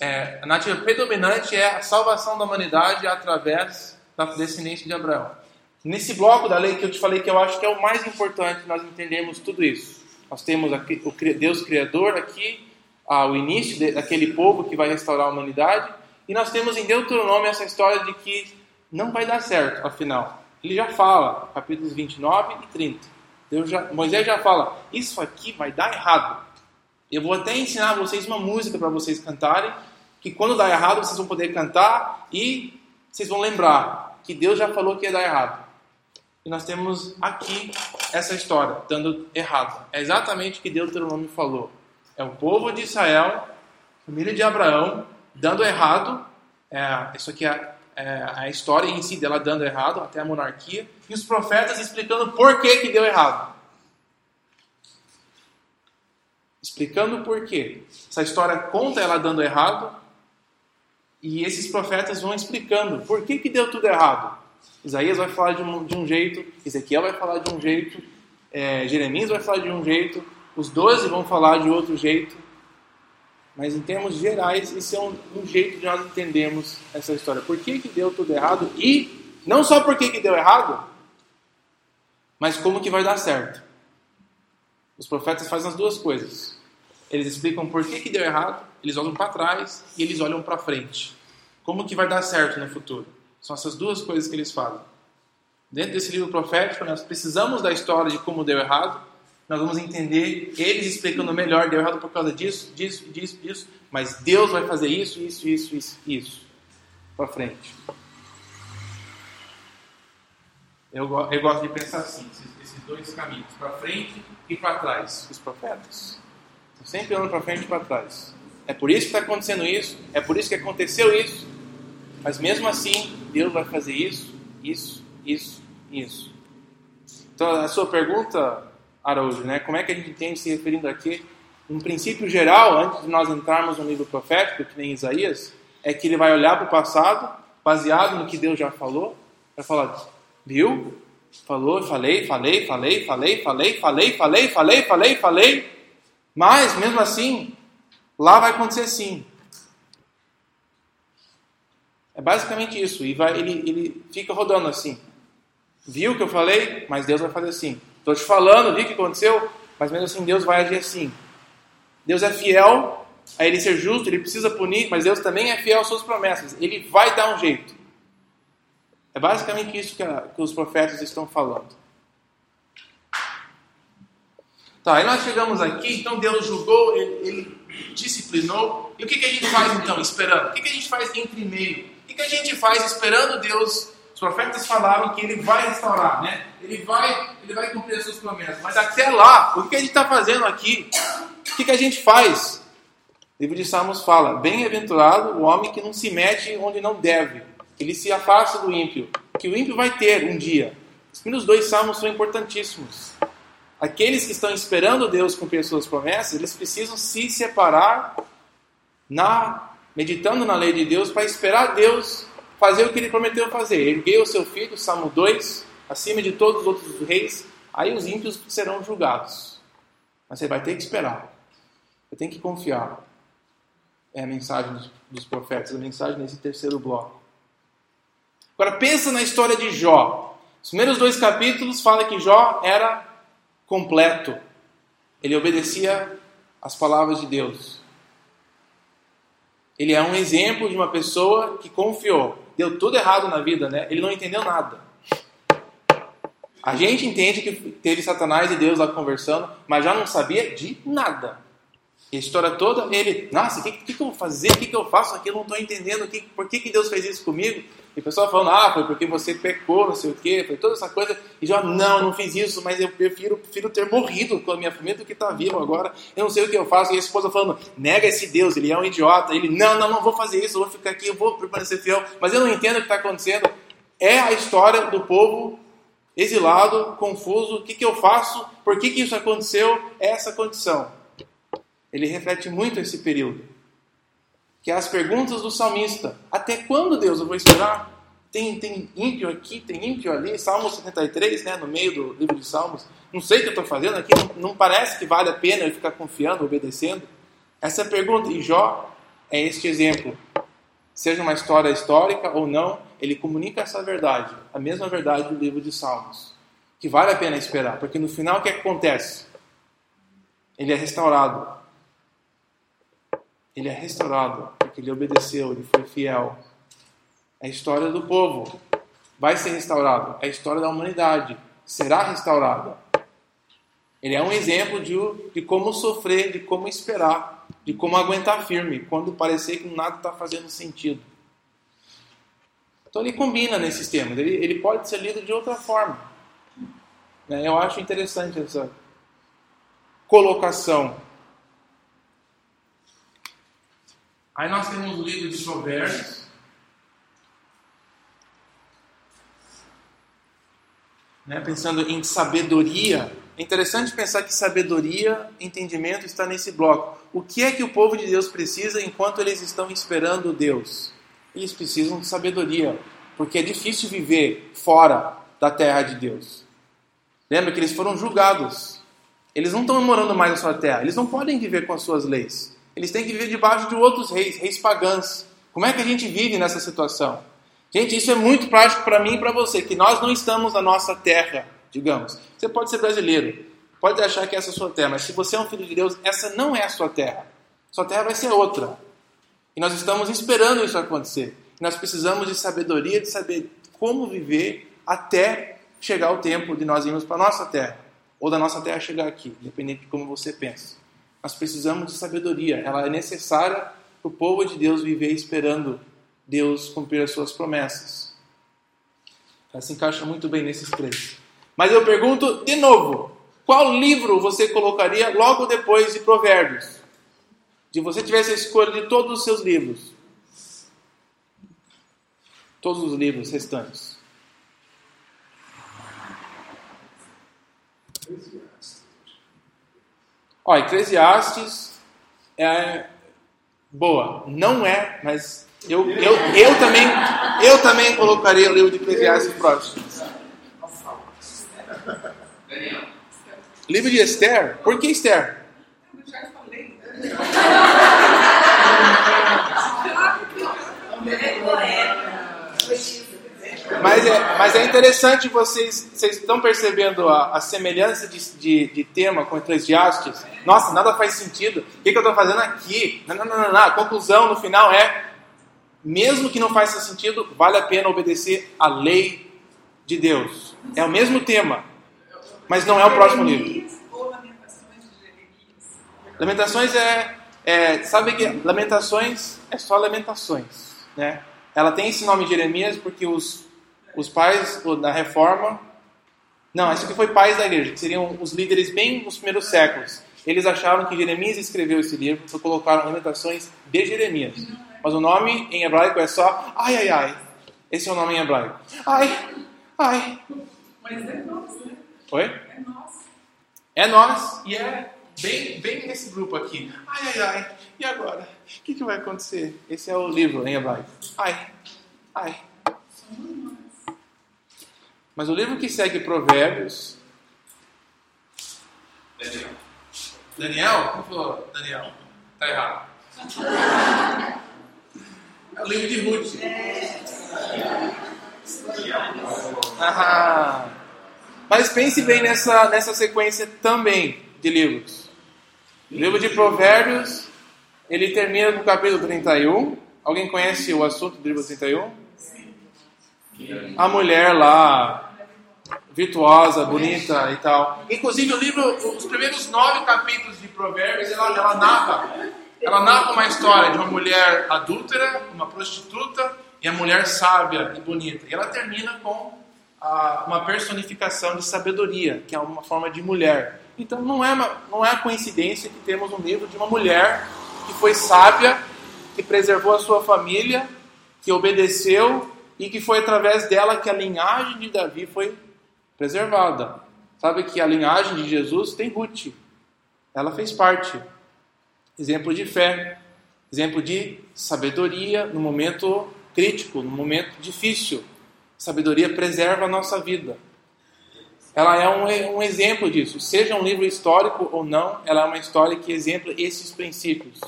É, a narrativa predominante é a salvação da humanidade através da descendência de Abraão. Nesse bloco da lei que eu te falei que eu acho que é o mais importante nós entendermos tudo isso. Nós temos aqui o Deus Criador aqui, o início de, daquele povo que vai restaurar a humanidade. E nós temos em Deuteronômio essa história de que não vai dar certo, afinal. Ele já fala, capítulos 29 e 30. Deus já, Moisés já fala: Isso aqui vai dar errado. Eu vou até ensinar vocês uma música para vocês cantarem, que quando dá errado vocês vão poder cantar e vocês vão lembrar que Deus já falou que ia dar errado. E nós temos aqui essa história, dando errado. É exatamente o que Deuteronômio falou. É o povo de Israel, família de Abraão, dando errado. É, isso aqui é, é, a história em si dela dando errado, até a monarquia. E os profetas explicando por que, que deu errado. Explicando o porquê. Essa história conta ela dando errado. E esses profetas vão explicando por que, que deu tudo errado. Isaías vai falar de um, de um jeito, Ezequiel vai falar de um jeito, é, Jeremias vai falar de um jeito, os doze vão falar de outro jeito. Mas em termos gerais, esse é um, um, jeito de nós entendermos essa história. Por que, que deu tudo errado? E não só por que, que deu errado, mas como que vai dar certo. Os profetas fazem as duas coisas. Eles explicam por que, que deu errado, eles olham para trás e eles olham para frente. Como que vai dar certo no futuro? São essas duas coisas que eles fazem. Dentro desse livro profético, nós precisamos da história de como deu errado. Nós vamos entender eles explicando melhor, deu errado por causa disso, disso, disso, disso. Mas Deus vai fazer isso, isso, isso, isso, isso. Para frente. Eu, eu, gosto de pensar assim, esses, dois caminhos, para frente e para trás, os profetas. Estão sempre olhando para frente e para trás. É por isso que está acontecendo isso, é por isso que aconteceu isso, mas mesmo assim, Deus vai fazer isso, isso, isso, isso. Então, a sua pergunta, Araújo, né? Como é que a gente entende se referindo aqui? Um princípio geral, antes de nós entrarmos no livro profético, que nem Isaías, é que ele vai olhar para o passado, baseado no que Deus já falou, vai falar, viu? Falou, falei, falei, falei, falei, falei, falei, falei, falei, falei, falei, mas mesmo assim, lá vai acontecer sim. É basicamente isso. E vai, ele, ele fica rodando assim. Viu o que eu falei? Mas Deus vai fazer assim. Estou te falando, viu o que aconteceu? Mas mesmo assim Deus vai agir assim. Deus é fiel a ele ser justo, ele precisa punir, mas Deus também é fiel às suas promessas. Ele vai dar um jeito. É basicamente isso que, a, que os profetas estão falando. Tá, aí nós chegamos aqui, então Deus julgou, ele, ele disciplinou. E o que, que a gente faz então, esperando? O que, que a gente faz entre meio? O que a gente faz esperando Deus? Os profetas falaram que Ele vai restaurar, né? Ele vai, ele vai cumprir as suas promessas. Mas até lá, o que a gente está fazendo aqui? O que, que a gente faz? O livro de Salmos fala: Bem-aventurado o homem que não se mete onde não deve, ele se afasta do ímpio, que o ímpio vai ter um dia. Os primeiros dois salmos são importantíssimos. Aqueles que estão esperando Deus cumprir as suas promessas, eles precisam se separar na meditando na lei de Deus para esperar Deus fazer o que ele prometeu fazer. Ergueu o seu filho, Salmo 2, acima de todos os outros reis, aí os ímpios serão julgados. Mas você vai ter que esperar. Você tem que confiar. É a mensagem dos profetas, a mensagem nesse terceiro bloco. Agora pensa na história de Jó. Os primeiros dois capítulos falam que Jó era completo. Ele obedecia às palavras de Deus. Ele é um exemplo de uma pessoa que confiou. Deu tudo errado na vida, né? Ele não entendeu nada. A gente entende que teve Satanás e Deus lá conversando, mas já não sabia de nada. a história toda, ele, nossa, o que, que, que, eu vou fazer? O que, que eu faço aqui? Eu não estou entendendo. Que, por que, que Deus fez isso comigo? E o pessoal falando, ah, foi porque você pecou, não sei o quê, foi toda essa coisa. E já, não, não fiz isso, mas eu prefiro, prefiro ter morrido com a minha família do que estar tá vivo agora. Eu não sei o que eu faço. E a esposa falando, nega esse Deus, ele é um idiota. Ele, não, não, não vou fazer isso, eu vou ficar aqui, eu vou permanecer fiel. Mas eu não entendo o que está acontecendo. É a história do povo exilado, confuso. O que, que eu faço? Por que, que isso aconteceu? É essa condição. Ele reflete muito esse período que é as perguntas do salmista. Até quando, Deus, eu vou esperar? Tem, tem ímpio aqui, tem ímpio ali, Salmo 73, né, no meio do livro de Salmos. Não sei o que eu estou fazendo aqui, não, não, parece que vale a pena eu ficar confiando, obedecendo. Essa é pergunta, e Jó é este exemplo. Seja uma história histórica ou não, ele comunica essa verdade, a mesma verdade do livro de Salmos. Que vale a pena esperar, porque no final o que, é que acontece? Ele é restaurado, ele é restaurado, porque ele obedeceu, ele foi fiel. A história do povo. Vai ser restaurado. É a história da humanidade. Será restaurada. Ele é um exemplo de, de como sofrer, de como esperar, de como aguentar firme, quando parecer que nada está fazendo sentido. Então ele combina nesses temas. Ele, ele pode ser lido de outra forma. Né? Eu acho interessante essa colocação. Aí nós temos o livro de Provérbios. Né? Pensando em sabedoria. É interessante pensar que sabedoria, entendimento está nesse bloco. O que é que o povo de Deus precisa enquanto eles estão esperando Deus? Eles precisam de sabedoria, porque é difícil viver fora da terra de Deus. Lembra que eles foram julgados. Eles não estão morando mais na sua terra, eles não podem viver com as suas leis. Eles têm que viver debaixo de outros reis, reis pagãos. Como é que a gente vive nessa situação? Gente, isso é muito prático para mim e para você, que nós não estamos na nossa terra, digamos. Você pode ser brasileiro, pode achar que essa é a sua terra, mas se você é um filho de Deus, essa não é a sua terra. Sua terra vai ser outra. E nós estamos esperando isso acontecer. Nós precisamos de sabedoria, de saber como viver até chegar o tempo de nós irmos para a nossa terra, ou da nossa terra chegar aqui, independente de como você pensa. Nós precisamos de sabedoria, ela é necessária para o povo de Deus viver esperando Deus cumprir as suas promessas. Ela se encaixa muito bem nesses três. Mas eu pergunto de novo: qual livro você colocaria logo depois de Provérbios? Se você tivesse a escolha de todos os seus livros, todos os livros restantes. Ó, Eclesiastes é boa. Não é, mas eu, eu, eu, também, eu também colocaria o livro de Eclesiastes próximo. Livro de Esther? Por que Esther? Mas é, mas é interessante vocês, vocês estão percebendo a, a semelhança de, de, de, tema com Eclesiastes? Nossa, nada faz sentido. O que, que eu estou fazendo aqui? Não, não, não, não. A conclusão no final é: mesmo que não faça sentido, vale a pena obedecer à lei de Deus. É o mesmo tema, mas não é o próximo livro. Lamentações é, é sabe que Lamentações é só Lamentações, né? Ela tem esse nome de Jeremias porque os os pais da reforma. Não, isso aqui foi pais da igreja, que seriam os líderes bem nos primeiros séculos. Eles acharam que Jeremias escreveu esse livro, então colocaram limitações de Jeremias. Mas o nome em hebraico é só ai, ai, ai. Esse é o nome em hebraico. Ai, ai. Mas é nosso, né? Oi? É nosso. É nós e é bem, bem nesse grupo aqui. Ai, ai, ai. E agora? O que, que vai acontecer? Esse é o livro em hebraico. Ai, ai. Mas o livro que segue Provérbios. Daniel. Daniel? Como falou Daniel? Tá errado. É o livro de Ruth. Ah, mas pense bem nessa, nessa sequência também de livros. O livro de Provérbios, ele termina no capítulo 31. Alguém conhece o assunto do livro 31? a mulher lá, virtuosa, bonita e tal. Inclusive, o livro, os primeiros nove capítulos de Provérbios, ela, ela narra, ela narra uma história de uma mulher adúltera, uma prostituta e a mulher sábia e bonita. E ela termina com a, uma personificação de sabedoria, que é uma forma de mulher. Então, não é, não é coincidência que temos um livro de uma mulher que foi sábia, que preservou a sua família, que obedeceu e que foi através dela que a linhagem de Davi foi preservada. Sabe que a linhagem de Jesus tem Ruth. Ela fez parte. Exemplo de fé, exemplo de sabedoria no momento crítico, no momento difícil. Sabedoria preserva a nossa vida. Ela é um, um exemplo disso. Seja um livro histórico ou não, ela é uma história que exempla esses princípios.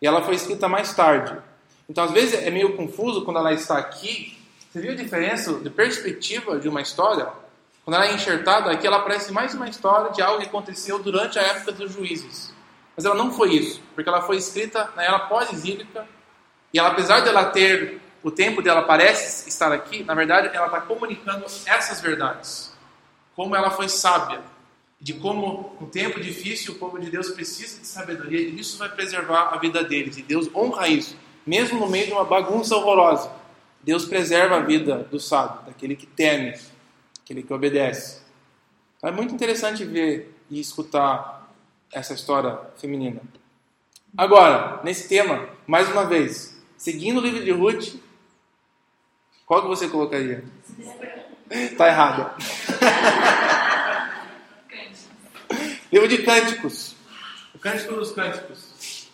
E ela foi escrita mais tarde. Então, às vezes, é meio confuso quando ela está aqui. Você viu a diferença de perspectiva de uma história? Quando ela é enxertada aqui, ela parece mais uma história de algo que aconteceu durante a época dos juízes. Mas ela não foi isso, porque ela foi escrita na era pós-exílica, e ela, apesar de ela ter, o tempo dela parece estar aqui, na verdade ela está comunicando essas verdades. Como ela foi sábia, de como um tempo difícil o povo de Deus precisa de sabedoria, e isso vai preservar a vida deles, e Deus honra isso, mesmo no meio de uma bagunça horrorosa. Deus preserva a vida do sábio, daquele que teme, aquele que obedece. É muito interessante ver e escutar essa história feminina. Agora, nesse tema, mais uma vez, seguindo o livro de Ruth, qual que você colocaria? Está errado. [laughs] livro de Cânticos. O Cântico dos Cânticos.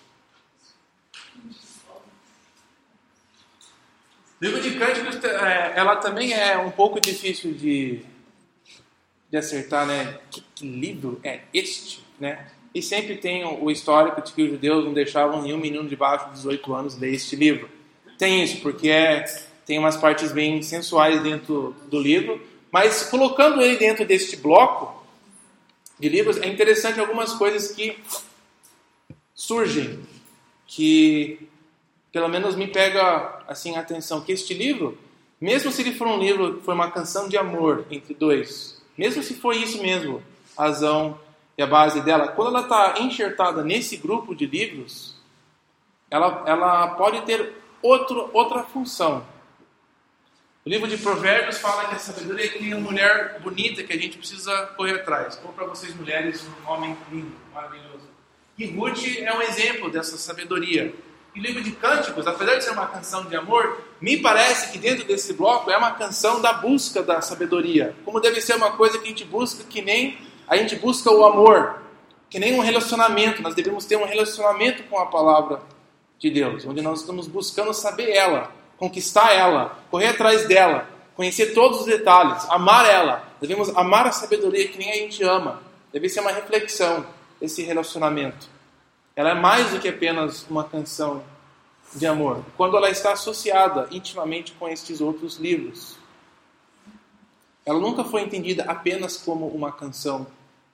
Livro de Cânticos, é, ela também é um pouco difícil de, de acertar, né? Que, que livro é este, né? E sempre tem o histórico de que os judeus não deixavam nenhum menino de baixo de 18 anos ler este livro. Tem isso, porque é, tem umas partes bem sensuais dentro do livro, mas colocando ele dentro deste bloco de livros, é interessante algumas coisas que surgem, que pelo menos me pega assim a atenção, que este livro, mesmo se ele for um livro, foi uma canção de amor entre dois, mesmo se foi isso mesmo, a razão e a base dela, quando ela está enxertada nesse grupo de livros, ela, ela pode ter outro, outra função. O livro de Provérbios fala que a sabedoria é que uma mulher bonita que a gente precisa correr atrás. Ou para vocês mulheres, um homem lindo, maravilhoso. E Ruth é um exemplo dessa sabedoria. E o livro de Cânticos, apesar de ser uma canção de amor, me parece que dentro desse bloco é uma canção da busca da sabedoria. Como deve ser uma coisa que a gente busca que nem a gente busca o amor, que nem um relacionamento. Nós devemos ter um relacionamento com a palavra de Deus, onde nós estamos buscando saber ela, conquistar ela, correr atrás dela, conhecer todos os detalhes, amar ela. Devemos amar a sabedoria que nem a gente ama. Deve ser uma reflexão esse relacionamento. Ela é mais do que apenas uma canção de amor, quando ela está associada intimamente com estes outros livros. Ela nunca foi entendida apenas como uma canção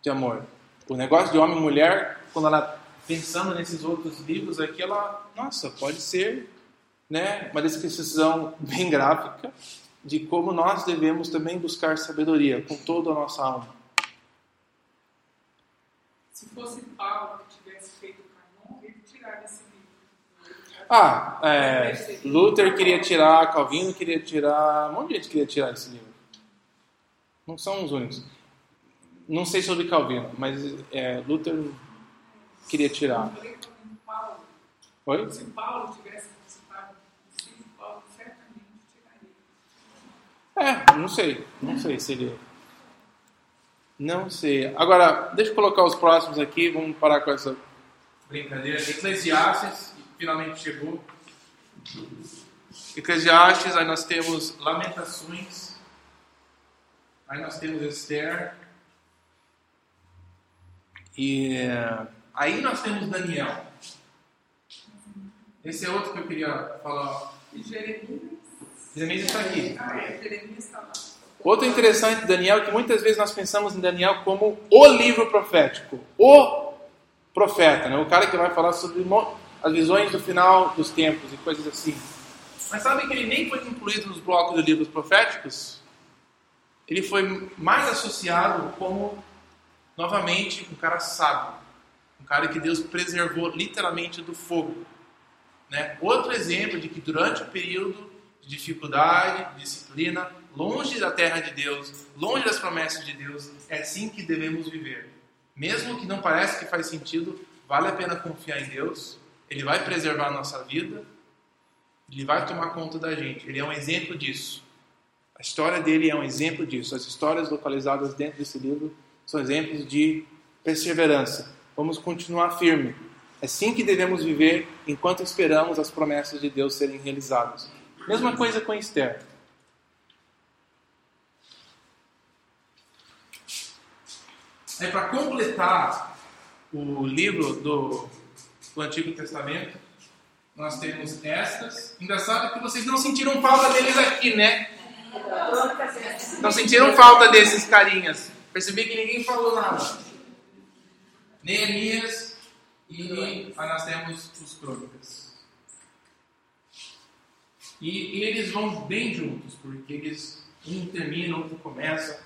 de amor. O negócio de homem e mulher, quando ela pensando nesses outros livros aqui, ela, nossa, pode ser né, uma descrição bem gráfica de como nós devemos também buscar sabedoria com toda a nossa alma. Se fosse Paulo que tivesse feito o canon, ele tiraria esse livro. Ah, é, Luther queria tirar, Calvino queria tirar, um monte de gente queria tirar esse livro. Não são os únicos. Não sei sobre Calvino, mas é, Luther queria tirar. Oi? Se Paulo tivesse participado do sim, Paulo certamente tiraria. É, não sei. Não sei se ele. Não sei. Agora, deixa eu colocar os próximos aqui. Vamos parar com essa brincadeira. Eclesiastes, finalmente chegou. Eclesiastes, aí nós temos Lamentações. Aí nós temos Esther. E aí nós temos Daniel. Esse é outro que eu queria falar. E Jeremias. Jeremias está aqui. Outro interessante de Daniel é que muitas vezes nós pensamos em Daniel como o livro profético, o profeta, né? o cara que vai falar sobre as visões do final dos tempos e coisas assim. Mas sabe que ele nem foi incluído nos blocos de livros proféticos? Ele foi mais associado como, novamente, um cara sábio, um cara que Deus preservou literalmente do fogo. Né? Outro exemplo de que durante o período de dificuldade, de disciplina, longe da terra de Deus, longe das promessas de Deus, é assim que devemos viver. Mesmo que não pareça que faz sentido, vale a pena confiar em Deus. Ele vai preservar a nossa vida, ele vai tomar conta da gente. Ele é um exemplo disso. A história dele é um exemplo disso. As histórias localizadas dentro desse livro são exemplos de perseverança. Vamos continuar firme. É assim que devemos viver enquanto esperamos as promessas de Deus serem realizadas. Mesma coisa com Esther. É para completar o livro do, do Antigo Testamento, nós temos estas. Engraçado que vocês não sentiram falta deles aqui, né? Não sentiram falta desses carinhas. Percebi que ninguém falou nada. Neemias, e aí nós temos os crônicas. E, e eles vão bem juntos, porque eles um termina, outro começa.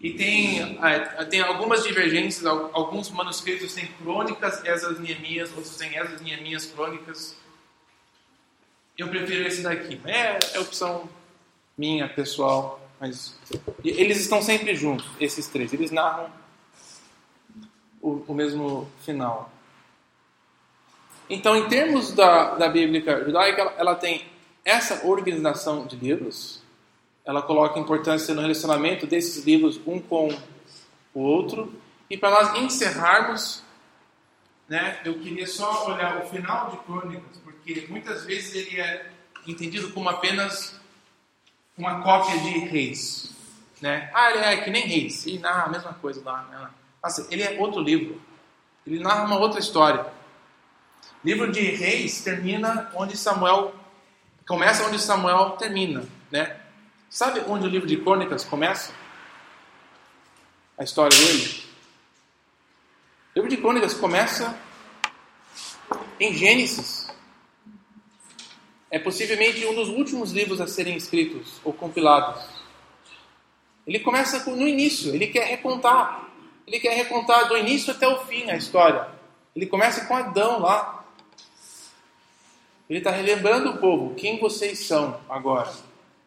E tem, ah, tem algumas divergências, al- alguns manuscritos têm crônicas, Esdras, Neemias, outros têm Esdras, Neemias, crônicas. Eu prefiro esse daqui. É, é opção minha, pessoal. Mas eles estão sempre juntos, esses três. Eles narram o, o mesmo final. Então, em termos da, da Bíblia judaica, ela tem essa organização de livros. Ela coloca importância no relacionamento desses livros um com o outro. E para nós encerrarmos, né, eu queria só olhar o final de Crônicas, porque muitas vezes ele é entendido como apenas uma cópia de Reis. Né? Ah, ele é que nem Reis, ele narra a mesma coisa lá. Né? Nossa, ele é outro livro. Ele narra uma outra história. livro de Reis termina onde Samuel começa onde Samuel termina, né? Sabe onde o livro de Crônicas começa? A história dele. O livro de Crônicas começa em Gênesis. É possivelmente um dos últimos livros a serem escritos ou compilados. Ele começa com- no início, ele quer recontar. Ele quer recontar do início até o fim a história. Ele começa com Adão lá. Ele está relembrando o povo, quem vocês são agora.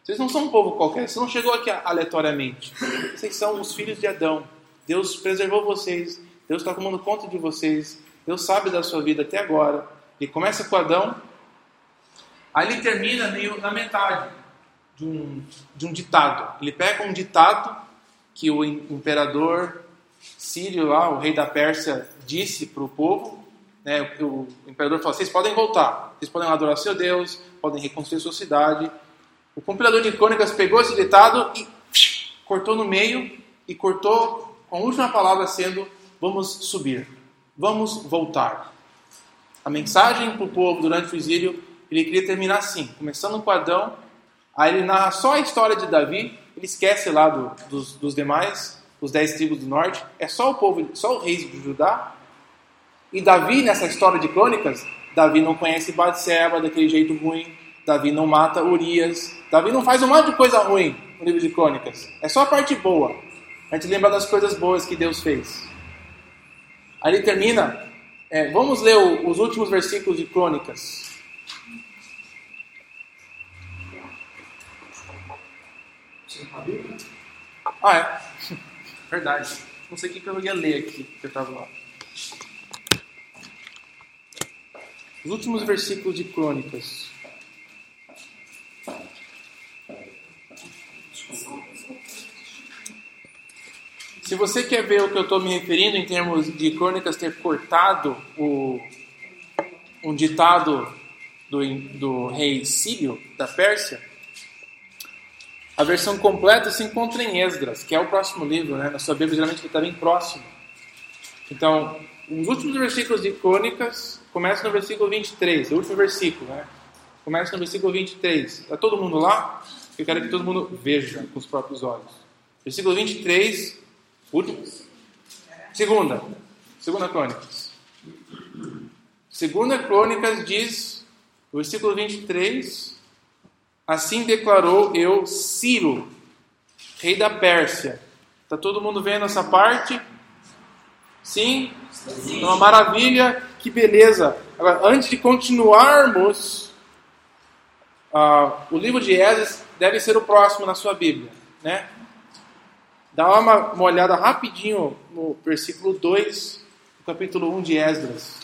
Vocês não são um povo qualquer, você não chegou aqui aleatoriamente. Vocês são os filhos de Adão. Deus preservou vocês, Deus está tomando conta de vocês, Deus sabe da sua vida até agora. Ele começa com Adão, aí ele termina meio na metade de um, de um ditado. Ele pega um ditado que o im- imperador Sírio, lá, o rei da Pérsia, disse para o povo. Né, o, imperador falou: vocês podem voltar, vocês podem adorar seu Deus, podem reconstruir sua cidade. O compilador de crônicas pegou esse ditado e cortou no meio e cortou com a última palavra sendo: vamos subir, vamos voltar. A mensagem para o povo durante o exílio, ele queria terminar assim, começando com Adão, aí ele narra só a história de Davi, ele esquece lá do- dos, dos demais, os dez tribos do norte, é só o povo, só o rei de Judá. E Davi, nessa história de crônicas, Davi não conhece Batseba daquele jeito ruim, Davi não mata Urias, Davi não faz um monte de coisa ruim no livro de crônicas, é só a parte boa. A gente lembra das coisas boas que Deus fez. Aí ele termina. é, vamos ler o- os últimos versículos de Crônicas. Ah, é. [laughs] Verdade. Não sei o que eu ia ler aqui, que eu estava lá. Os últimos versículos de Crônicas. Se você quer ver o que eu estou me referindo em termos de Crônicas ter cortado o, um ditado do, do rei Sírio, da Pérsia, a versão completa se encontra em Esdras, que é o próximo livro, né? Na sua Bíblia, geralmente ele está bem próximo. Então, os últimos versículos de Crônicas começam no versículo 23, o último versículo, né? Começa no versículo 23. Está todo mundo lá? Eu quero que todo mundo veja com os próprios olhos. Versículo 23, último. Segunda. Segunda Crônicas. Segunda Crônicas diz, versículo 23, Assim declarou eu, Ciro, rei da Pérsia. Está todo mundo vendo essa parte? Sim? Uma maravilha, que beleza. Agora, antes de continuarmos, ah, o livro de Esdras deve ser o próximo na sua Bíblia, né? Dá uma, uma olhada rapidinho no versículo 2, do capítulo 1 de Esdras.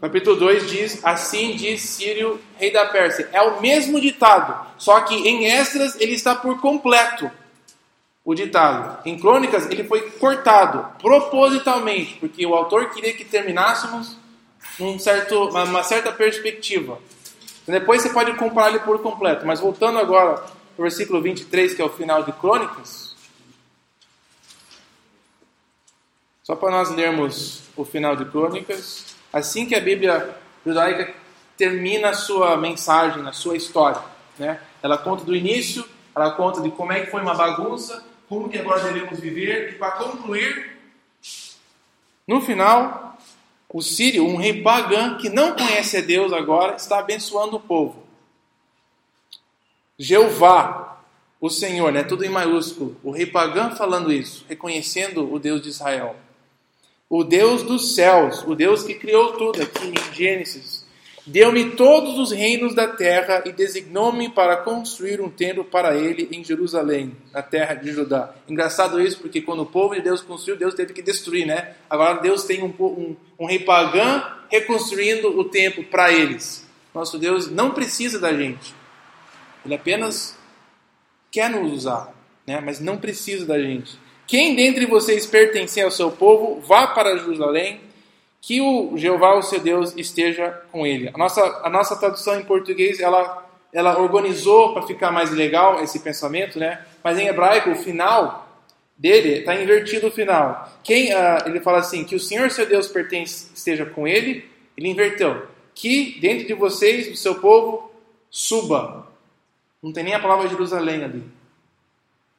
Capítulo 2 diz: Assim diz Sírio, rei da Pérsia. É o mesmo ditado, só que em Esdras ele está por completo. O ditado. Em Crônicas ele foi cortado propositalmente, porque o autor queria que terminássemos num certo, uma, certa perspectiva. Depois você pode comparar ele por completo. Mas voltando agora para o versículo 23, que é o final de Crônicas. Só para nós lermos o final de Crônicas. Assim que a Bíblia judaica termina a sua mensagem, a sua história. Né? Ela conta do início, ela conta de como é que foi uma bagunça, como que agora devemos viver, e para concluir, No final, o sírio, um rei pagão que não conhece a Deus agora, está abençoando o povo. Jeová, o Senhor, né? Tudo em maiúsculo. O rei pagão falando isso, reconhecendo o Deus de Israel. O Deus dos céus, o Deus que criou tudo aqui em Gênesis, Deu-me todos os reinos da terra e designou-me para construir um templo para ele em Jerusalém, na terra de Judá. Engraçado isso, porque quando o povo de Deus construiu, Deus teve que destruir, né? Agora Deus tem um, um, um rei pagão reconstruindo o templo para eles. Nosso Deus não precisa da gente. Ele apenas quer nos usar, né? mas não precisa da gente. Quem dentre vocês pertence ao seu povo, vá para Jerusalém que o Jeová, o seu Deus, esteja com ele. A nossa, a nossa tradução em português, ela, ela organizou para ficar mais legal esse pensamento, né? Mas em hebraico, o final dele está invertido o final. Quem uh, ele fala assim, que o Senhor, seu Deus, pertence, esteja com ele, ele inverteu. Que dentro de vocês, do seu povo, suba. Não tem nem a palavra Jerusalém ali.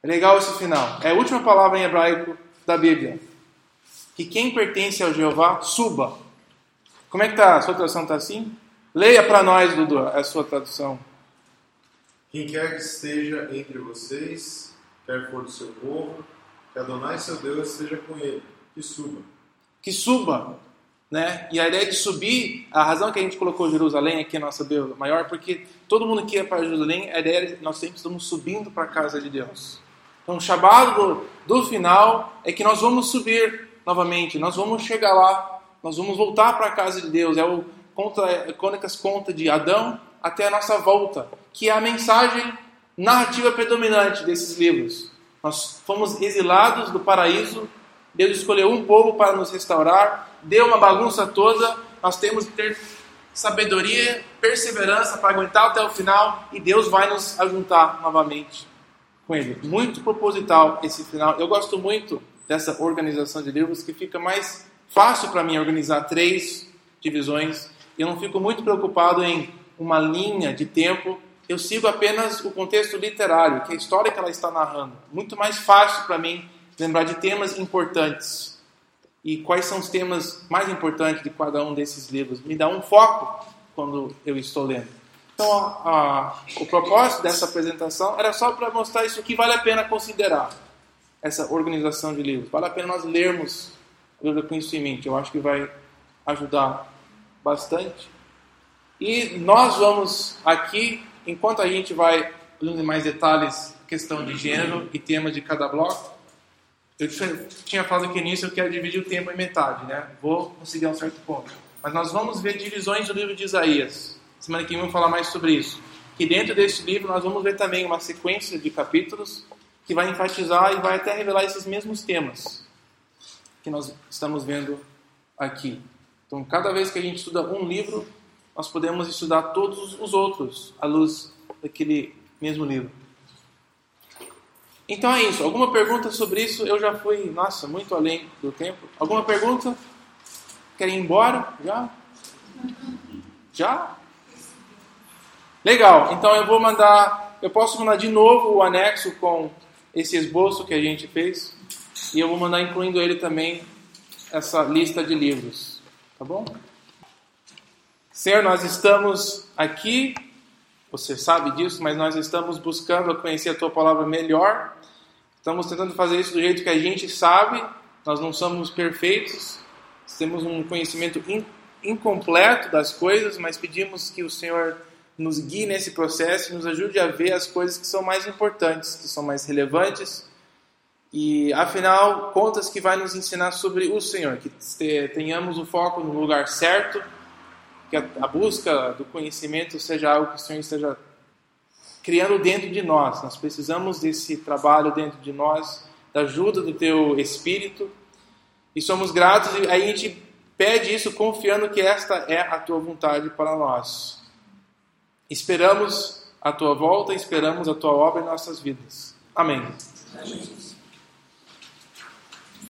É legal esse final. É a última palavra em hebraico da Bíblia que quem pertence ao Jeová suba. Como é que tá? A sua tradução está assim? Leia para nós, Dudu, a sua tradução. Quem quer que esteja entre vocês, quer for do seu povo, que Adonai seu Deus esteja com ele, que suba. Que suba. Né? E a ideia de subir, a razão que a gente colocou Jerusalém aqui, nossa Bíblia maior, porque todo mundo que ia para Jerusalém, a ideia é que nós sempre estamos subindo para a casa de Deus. Então, o chamado do, do final é que nós vamos subir novamente. Nós vamos chegar lá, nós vamos voltar para a casa de Deus. É o conta, Crônicas conta de Adão até a nossa volta, que é a mensagem narrativa predominante desses livros. Nós fomos exilados do paraíso, Deus escolheu um povo para nos restaurar, deu uma bagunça toda, nós temos que ter sabedoria, perseverança para aguentar até o final e Deus vai nos ajuntar novamente com Ele. Muito proposital esse final. Eu gosto muito dessa organização de livros que fica mais fácil para mim organizar três divisões. Eu não fico muito preocupado em uma linha de tempo. Eu sigo apenas o contexto literário, que é a história que ela está narrando. Muito mais fácil para mim lembrar de temas importantes. E quais são os temas mais importantes de cada um desses livros? Me dá um foco quando eu estou lendo. Então, a, a, o propósito dessa apresentação era só para mostrar isso que vale a pena considerar essa organização de livros. Vale a pena nós lermos o livro com isso em mente. Eu acho que vai ajudar bastante. E nós vamos aqui, enquanto a gente vai dando mais detalhes, questão de gênero e tema de cada bloco, eu tinha falado que nisso eu quero dividir o tempo em metade, né? Vou conseguir um certo ponto. Mas nós vamos ver divisões do livro de Isaías. Semana que vem vamos falar mais sobre isso. Que dentro desse livro nós vamos ver também uma sequência de capítulos que vai enfatizar e vai até revelar esses mesmos temas que nós estamos vendo aqui. Então, cada vez que a gente estuda um livro, nós podemos estudar todos os outros à luz daquele mesmo livro. Então é isso. Alguma pergunta sobre isso? Eu já fui, nossa, muito além do tempo. Alguma pergunta? Querem ir embora? Já? Já? Legal. Então eu vou mandar, eu posso mandar de novo o anexo com esse esboço que a gente fez e eu vou mandar incluindo ele também essa lista de livros, tá bom? Senhor, nós estamos aqui, você sabe disso, mas nós estamos buscando conhecer a tua palavra melhor. Estamos tentando fazer isso do jeito que a gente sabe. Nós não somos perfeitos, temos um conhecimento incompleto das coisas, mas pedimos que o Senhor nos guie nesse processo nos ajude a ver as coisas que são mais importantes, que são mais relevantes. E afinal, contas que vai nos ensinar sobre o Senhor, que tenhamos o foco no lugar certo, que a busca do conhecimento seja algo que o Senhor esteja criando dentro de nós. Nós precisamos desse trabalho dentro de nós, da ajuda do teu Espírito. E somos gratos e a gente pede isso confiando que esta é a tua vontade para nós. Esperamos a tua volta, esperamos a tua obra em nossas vidas. Amém. Amém.